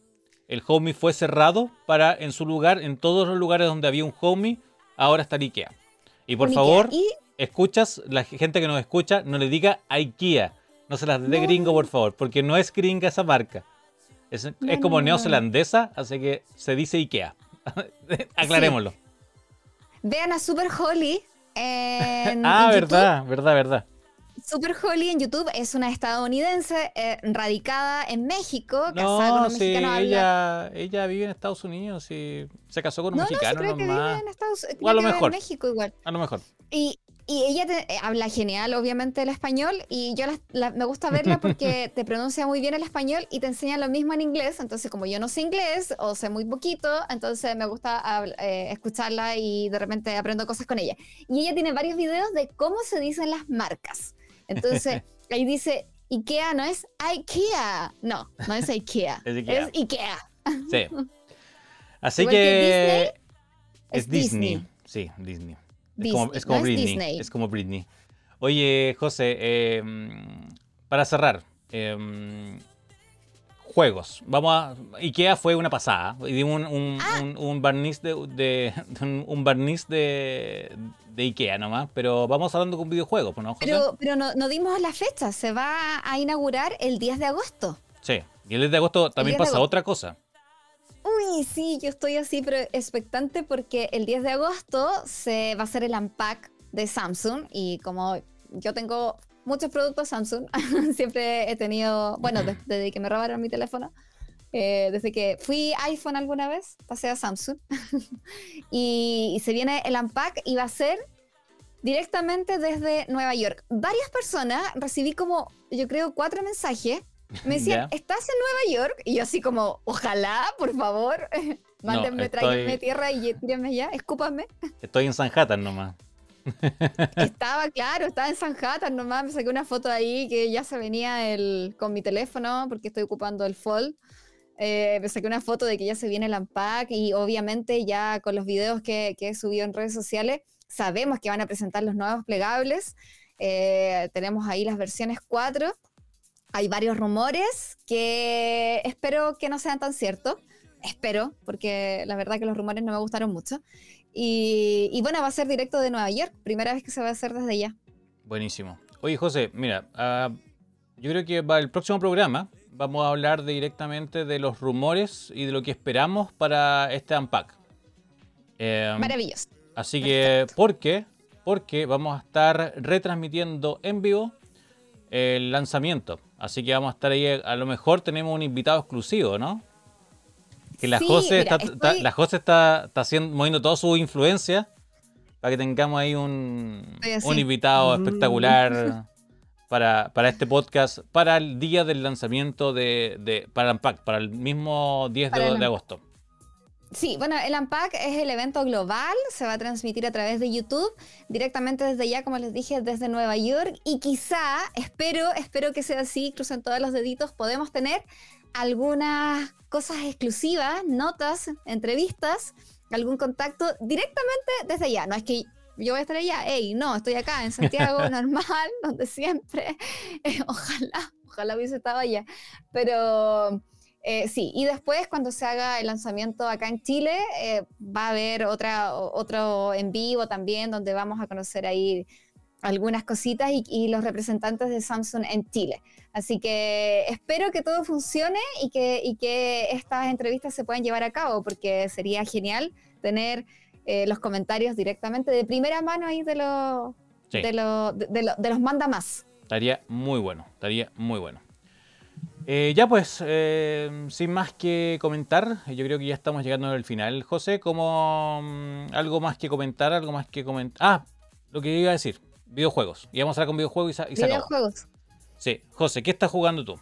el Homey fue cerrado para en su lugar, en todos los lugares donde había un Homey, ahora está IKEA. Y por favor, escuchas, la gente que nos escucha, no le diga IKEA. No se las dé gringo, por favor, porque no es gringa esa marca. Es, como neozelandesa, así que se dice IKEA. Aclarémoslo. Vean a Super Holly en. ah, verdad, verdad, verdad. Super Holly en YouTube es una estadounidense eh, radicada en México, casada con un sí, ella, ella vive en Estados Unidos y se casó con un mexicano no, creo que vive en Estados o a lo mejor. en México igual. A lo mejor. Y y ella eh, habla genial, obviamente, el español, y yo me gusta verla porque te pronuncia muy bien el español y te enseña lo mismo en inglés. Entonces, como yo no sé inglés o sé muy poquito, entonces me gusta eh, escucharla y de repente aprendo cosas con ella. Y ella tiene varios videos de cómo se dicen las marcas. Entonces, ahí dice, IKEA no es IKEA. No, no es IKEA. es IKEA. Sí. Así que, es Disney. Sí, Disney. Es como, es como Britney. Es, como Britney. Oye, José, em, para cerrar, em, juegos. Vamos a. IKEA fue una pasada. Y dimos un, ah. un, barniz de, un barniz de, de IKEA nomás. Pero vamos hablando con videojuegos, ¿no, José? Pero, pero no, no, dimos la fecha. Se va a inaugurar el 10 de agosto. Sí. Y el 10 de agosto también pasa otra cosa. Uy, sí, yo estoy así, pero expectante porque el 10 de agosto se va a hacer el unpack de Samsung y como yo tengo muchos productos Samsung, siempre he tenido, bueno, desde, que me robaron mi teléfono, eh, desde que fui iPhone alguna vez, pasé a Samsung y, y se viene el unpack y va a ser directamente desde Nueva York. Varias personas recibí como, yo creo, cuatro mensajes me decían, ¿estás en Nueva York? Y yo así como, ojalá, por favor, mándenme, no, tierra y tírenme ya, escúpame. Estoy en Sanhattan nomás. estaba, claro, estaba en Sanhattan nomás, me saqué una foto ahí que ya se venía el, con mi teléfono porque estoy ocupando el Fold. Eh, me saqué una foto de que ya se viene el Unpack y obviamente ya con los videos que, que he subido en redes sociales sabemos que van a presentar los nuevos plegables. Eh, tenemos ahí las versiones 4 hay varios rumores que espero que no sean tan ciertos. Espero, porque la verdad que los rumores no me gustaron mucho. Y, bueno, va a ser directo de Nueva York, primera vez que se va a hacer desde allá. Buenísimo. Oye, José, mira, ah, yo creo que para el próximo programa vamos a hablar directamente de los rumores y de lo que esperamos para este Unpack. Em, Maravilloso. Así que, ¿por qué? Porque vamos a estar retransmitiendo en vivo el lanzamiento. Así que vamos a estar ahí. A lo mejor tenemos un invitado exclusivo, ¿no? Que la José está, la José está, haciendo, moviendo toda su influencia para que tengamos ahí un, un invitado mm. espectacular para, para, este podcast, para el día del lanzamiento de, de para el para el mismo 10 de agosto. Sí, bueno, el Unpack es el evento global, se va a transmitir a través de YouTube, directamente desde ya, como les dije, desde Nueva York. Y quizá, espero, espero que sea así, crucen todos los deditos, podemos tener algunas cosas exclusivas, notas, entrevistas, algún contacto directamente desde allá. No es que yo voy a estar allá, hey, no, estoy acá en Santiago, normal, donde siempre. ojalá, ojalá hubiese estado allá. Pero eh, sí, y después cuando se haga el lanzamiento acá en Chile, eh, va a haber otra, otro en vivo también donde vamos a conocer ahí algunas cositas y, los representantes de Samsung en Chile. Así que espero que todo funcione y que, y que estas entrevistas se puedan llevar a cabo porque sería genial tener eh, los comentarios directamente de primera mano ahí de, los de, de, de los manda más. Estaría muy bueno, estaría muy bueno. Eh, ya pues, eh, sin más que comentar, yo creo que ya estamos llegando al final. José, ¿cómo mm, algo más que comentar? ¿Algo más que comentar? Ah, lo que iba a decir, videojuegos. Y vamos a hablar con videojuegos y, y Videojuegos. Sí, José, ¿qué estás jugando tú?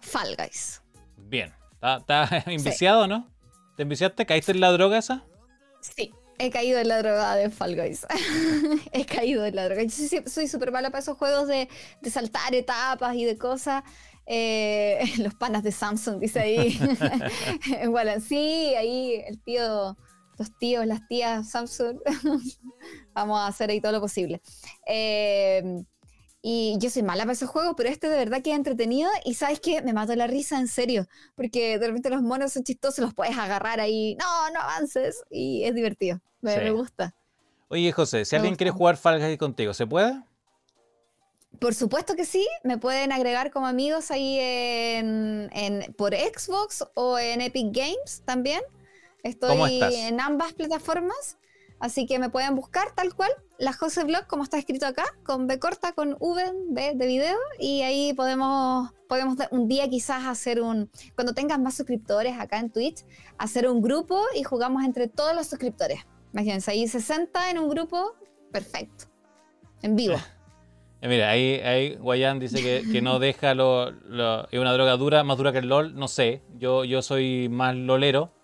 Fall Guys. Bien. ¿Estás enviciado, no? ¿Te enviciaste? ¿Caíste en la droga esa? Sí, he caído en la droga de Fall Guys. he caído en la droga. Yo soy súper mala para esos juegos de, de saltar etapas y de cosas. Eh, los panas de Samsung, dice ahí. bueno, sí, ahí el tío, los tíos, las tías Samsung, vamos a hacer ahí todo lo posible. Eh, y yo soy mala para esos juegos, pero este de verdad que es entretenido. Y sabes que me mato la risa, en serio. Porque de repente los monos son chistosos, los puedes agarrar ahí. No, no avances. Y es divertido. Me, gusta. Oye, José, si alguien quiere jugar Fall Guys contigo, ¿se puede? Por supuesto que sí, me pueden agregar como amigos ahí en, por Xbox o en Epic Games también. Estoy en ambas plataformas, así que me pueden buscar tal cual, la Jose Blog, como está escrito acá, con B corta, con V, de video, y ahí podemos, podemos un día quizás hacer un, cuando tengas más suscriptores acá en Twitch, hacer un grupo y jugamos entre todos los suscriptores. Imagínense, ahí 60 en un grupo, perfecto. en vivo. Eh, mira, ahí, ahí Guayán dice que, no deja lo, es una droga dura, más dura que el LOL. No sé, yo, yo soy más lolero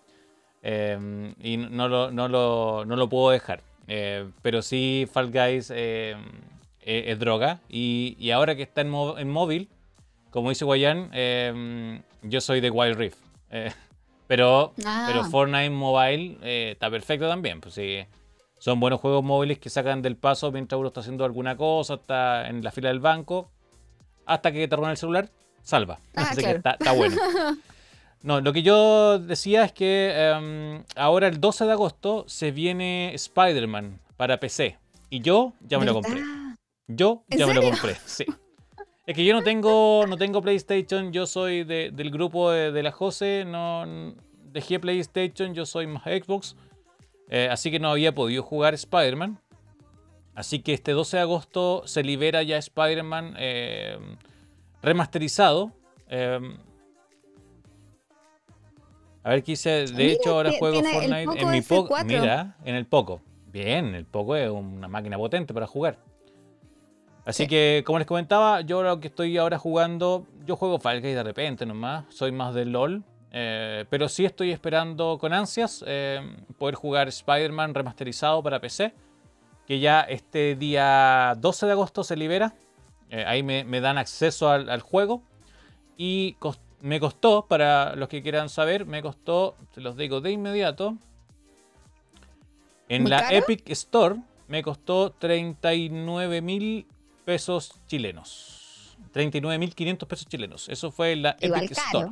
em, y no lo, no, lo, puedo dejar. Eh, pero sí, Fall Guys em, e, es, droga. Y, ahora que está en, en móvil, como dice Guayán, em, yo soy de Wild Rift. Eh, pero, pero ah. Fortnite Mobile está perfecto también. Pues sí son buenos juegos móviles que sacan del paso mientras uno está haciendo alguna cosa, está en la fila del banco, hasta que te roban el celular, salva. Ah, Así que está, bueno. No, lo que yo decía es que em, ahora el 12 de agosto se viene Spider-Man para PC. Y yo ya me lo compré. Yo ya me lo compré, sí. Es que yo no tengo, no tengo PlayStation, yo soy del grupo de, de la Jose, no dejé PlayStation, yo soy más Xbox. Eh, así que no había podido jugar Spider-Man. Así que este 12 de agosto se libera ya Spider-Man eh, remasterizado. Eh, a ver qué hice. De hecho, ahora juego Fortnite en mi Poco. Mira, en el Poco. Bien, el Poco es una máquina potente para jugar. Así que, como les comentaba, yo lo que estoy ahora jugando, yo juego Fall Guys de repente nomás. Soy más de LOL. Eh, pero sí estoy esperando con ansias eh, poder jugar Spider-Man remasterizado para PC, que ya este día 12 de agosto se libera. Eh, ahí me, dan acceso al, juego. Y me costó, para los que quieran saber, me costó, se los digo de inmediato, en la Epic Store me costó 39 mil pesos chilenos. 39 mil 500 pesos chilenos. Eso fue en la Epic Store.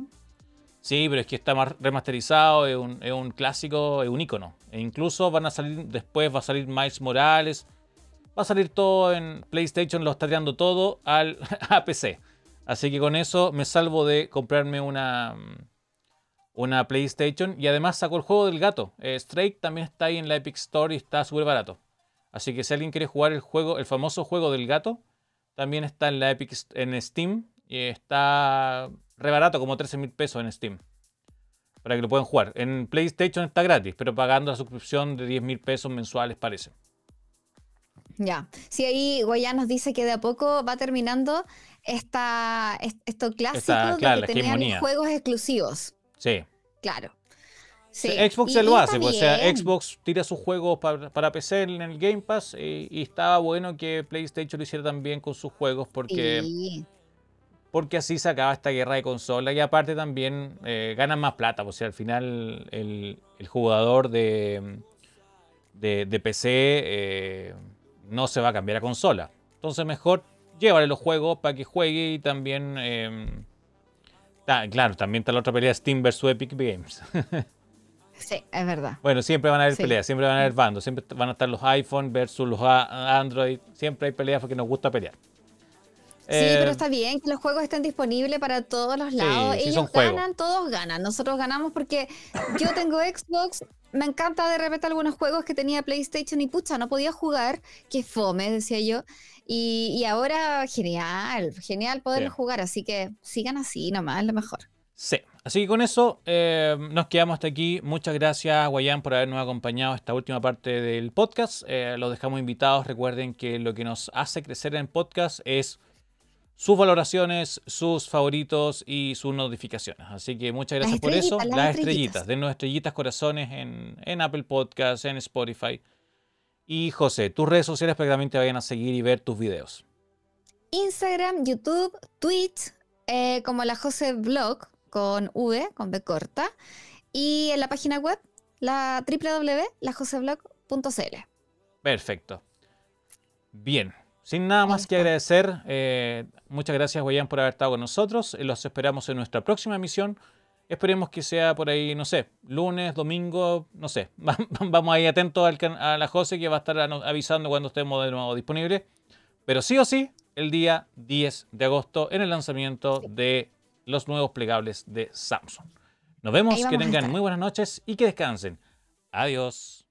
Sí, pero es que está remasterizado, es un, clásico, es un icono. E incluso van a salir, después va a salir Miles Morales, va a salir todo en PlayStation, lo está tirando todo al, a PC. Así que con eso me salvo de comprarme una, una PlayStation. Y además sacó el juego del gato. Eh, también está ahí en la Epic Store y está súper barato. Así que si alguien quiere jugar el juego, el famoso juego del gato, también está en la Epic en Steam. Y está re barato, como 13 mil pesos en Steam. Para que lo puedan jugar. En PlayStation está gratis, pero pagando la suscripción de 10 mil pesos mensuales parece. Ya. Sí, ahí Guayá nos dice que de a poco va terminando esta, esto clásico de que tenían juegos exclusivos. Sí. Claro. Xbox se lo hace, pues, o sea, Xbox tira sus juegos para, PC en el Game Pass y, estaba bueno que PlayStation lo hiciera también con sus juegos porque porque así se acaba esta guerra de consolas y aparte también eh, ganan más plata, pues al final el, jugador de, de, PC eh, no se va a cambiar a consola. Entonces mejor llévale los juegos para que juegue y también... Em, claro, también está la otra pelea Steam versus Epic Games. Sí, es verdad. Bueno, siempre van a haber peleas, siempre van a haber bandos, siempre van a estar los iPhone versus los Android, siempre hay peleas porque nos gusta pelear. Sí, pero eh, está bien que los juegos estén disponibles para todos los lados. Ellos ganan, todos ganan. Nosotros ganamos porque yo tengo Xbox, me encanta de repente algunos juegos que tenía PlayStation y pucha, no podía jugar, que fome, decía yo. Y, ahora, genial, genial poder jugar. Así que sigan así nomás, lo mejor. Sí, así que con eso eh, nos quedamos hasta aquí. Muchas gracias, Guayán, por habernos acompañado esta última parte del podcast. Eh, los dejamos invitados. Recuerden que lo que nos hace crecer en podcast es sus valoraciones, sus favoritos y sus notificaciones. Así que muchas gracias por eso. Las, estrellitas, denos estrellitas corazones en, Apple Podcasts, en Spotify. Y José, tus redes sociales para que también te vayan a seguir y ver tus videos. Instagram, YouTube, Twitch, eh, como la José Blog con V, con B corta. Y en la página web, la www.lajoseblog.cl. Perfecto. Bien. Sin nada más que agradecer, eh, muchas gracias, Guayán, por haber estado con nosotros. Los esperamos en nuestra próxima emisión. Esperemos que sea por ahí, no sé, lunes, domingo, no sé. Vamos ahí atentos a la José que va a estar avisando cuando estemos de nuevo disponibles. Pero sí o sí, el día 10 de agosto en el lanzamiento de los nuevos plegables de Samsung. Nos vemos, que tengan muy buenas noches y que descansen. Adiós.